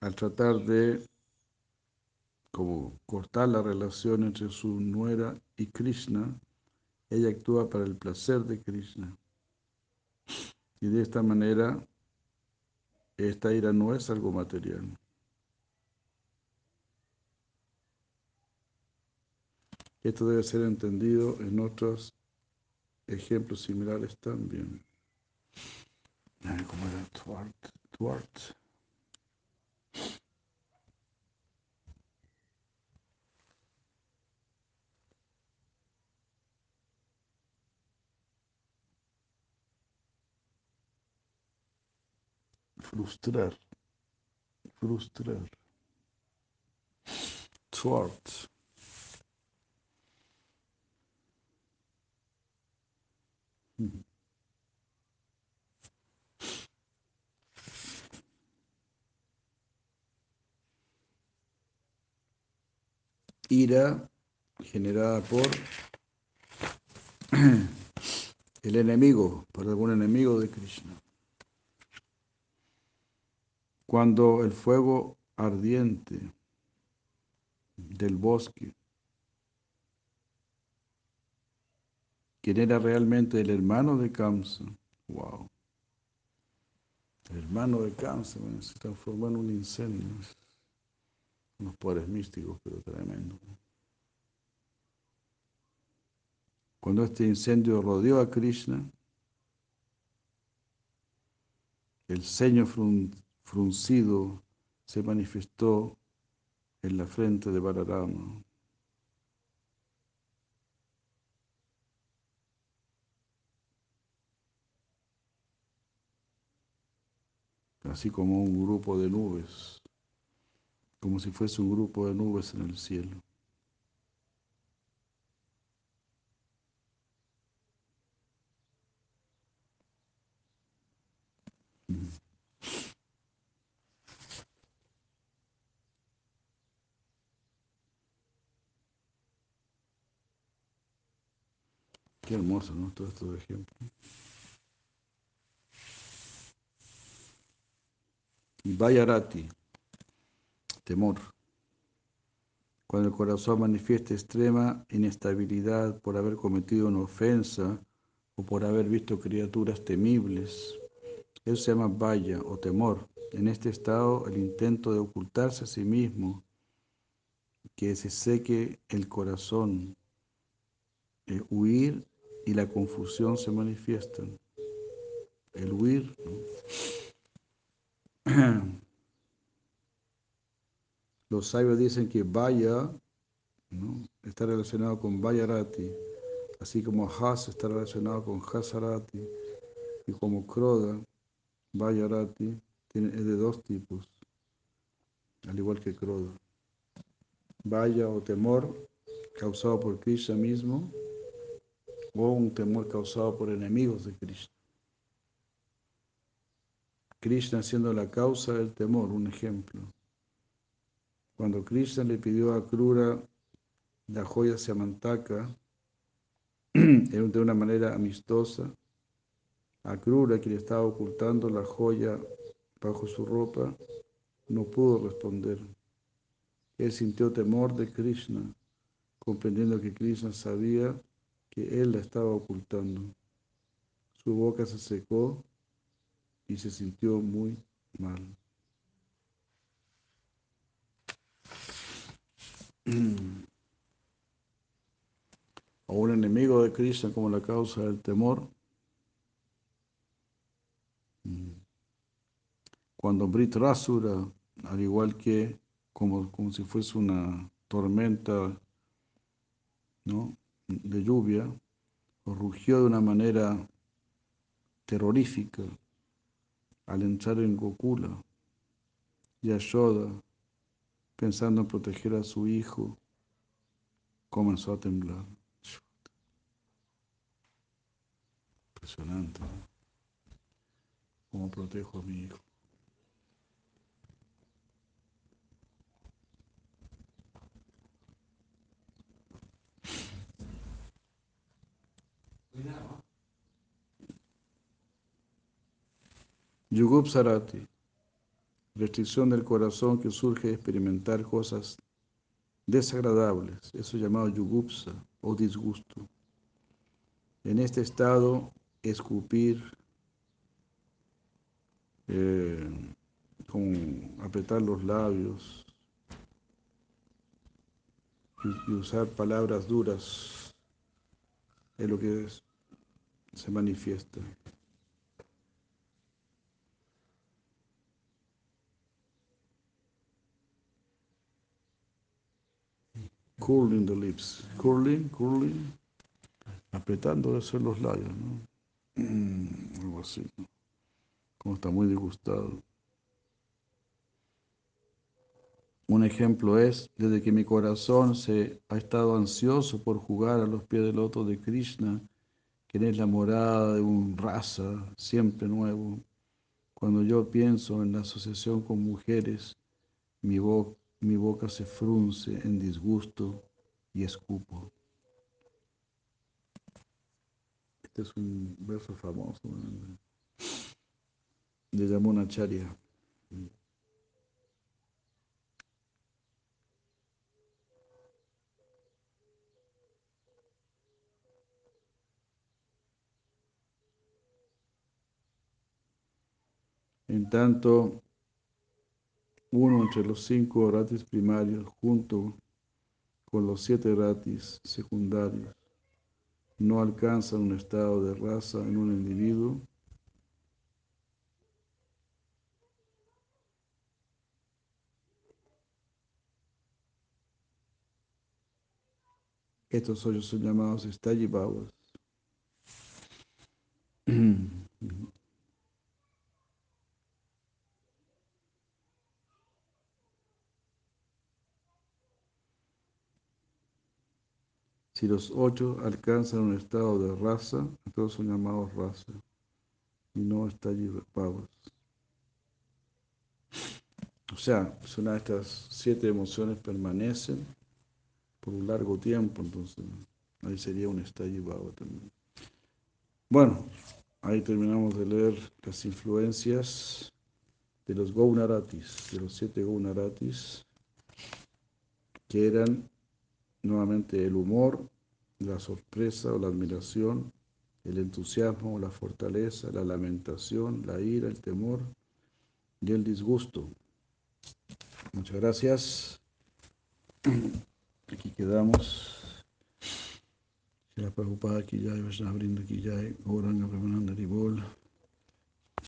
Speaker 1: Al tratar de como cortar la relación entre su nuera y Krishna, ella actúa para el placer de Krishna. Y de esta manera, esta ira no es algo material. Esto debe ser entendido en otros ejemplos similares también. ¿Cómo era? Tuart. Tuart. Frustrar. Frustrar. Thwart. Ira generada por el enemigo, por algún enemigo de Krishna. Cuando el fuego ardiente del bosque, quien era realmente el hermano de Kamsa, wow, el hermano de Kamsa se transformó en un incendio, unos poderes místicos, pero tremendo. Cuando este incendio rodeó a Krishna, el ceño fruncido se manifestó en la frente de Balarama. Así como un grupo de nubes, como si fuese un grupo de nubes en el cielo. Qué hermoso, ¿no? Todo esto de ejemplo. Y Vayarati, temor. Cuando el corazón manifiesta extrema inestabilidad por haber cometido una ofensa o por haber visto criaturas temibles, eso se llama vaya o temor. En este estado, el intento de ocultarse a sí mismo, que se seque el corazón, eh, huir y la confusión se manifiestan. El huir. Los sabios dicen que Vaya está relacionado con Vayarati, así como Has está relacionado con Hasarati, y como Kroda, Vayarati, tiene, es de dos tipos, al igual que Kroda. Vaya o temor causado por Krishna mismo o un temor causado por enemigos de Krishna. Krishna siendo la causa del temor, un ejemplo. Cuando Krishna le pidió a Krura la joya Samantaka de una manera amistosa, a Krura, que le estaba ocultando la joya bajo su ropa, no pudo responder. Él sintió temor de Krishna, comprendiendo que Krishna sabía que él la estaba ocultando. Su boca se secó y se sintió muy mal. O un enemigo de Krishna como la causa del temor. Cuando Rasura, al igual que como, como si fuese una tormenta, ¿no? de lluvia, rugió de una manera terrorífica al entrar en Gokula. Yashoda, pensando en proteger a su hijo, comenzó a temblar. Impresionante. ¿Cómo protejo a mi hijo? Yugub Sarati, restricción del corazón que surge de experimentar cosas desagradables, eso llamado yugupsa o disgusto. En este estado, escupir, eh, con apretar los labios, y, usar palabras duras es lo que se manifiesta. Curling the lips. Curling, curling. Apretando de ser los labios, ¿no? Mm, algo así. ¿no? Como está muy disgustado. Un ejemplo es, desde que mi corazón se ha estado ansioso por jugar a los pies del loto de Krishna, quien es la morada de un rasa siempre nuevo, cuando yo pienso en la asociación con mujeres, mi, bo- mi boca se frunce en disgusto y escupo. Este es un verso famoso de Yamunacharya. En tanto, uno entre los cinco ratis primarios, junto con los siete ratis secundarios, no alcanzan un estado de raza en un individuo, estos hoyos son llamados estallibawas. Si los ocho alcanzan un estado de raza, entonces son llamados raza y no estallibawas. O sea, si una de estas siete emociones permanecen por un largo tiempo, entonces ahí sería un estallibawa también. Bueno, ahí terminamos de leer las influencias de los Gaunaratis, de los siete Gaunaratis, que eran nuevamente el humor, la sorpresa o la admiración, el entusiasmo o la fortaleza, la lamentación, la ira, el temor y el disgusto. Muchas gracias. Aquí quedamos. Shila Prabhupada ki jai, Vaishnava Vrinda ki jai, Gauranga Premananda Ribol.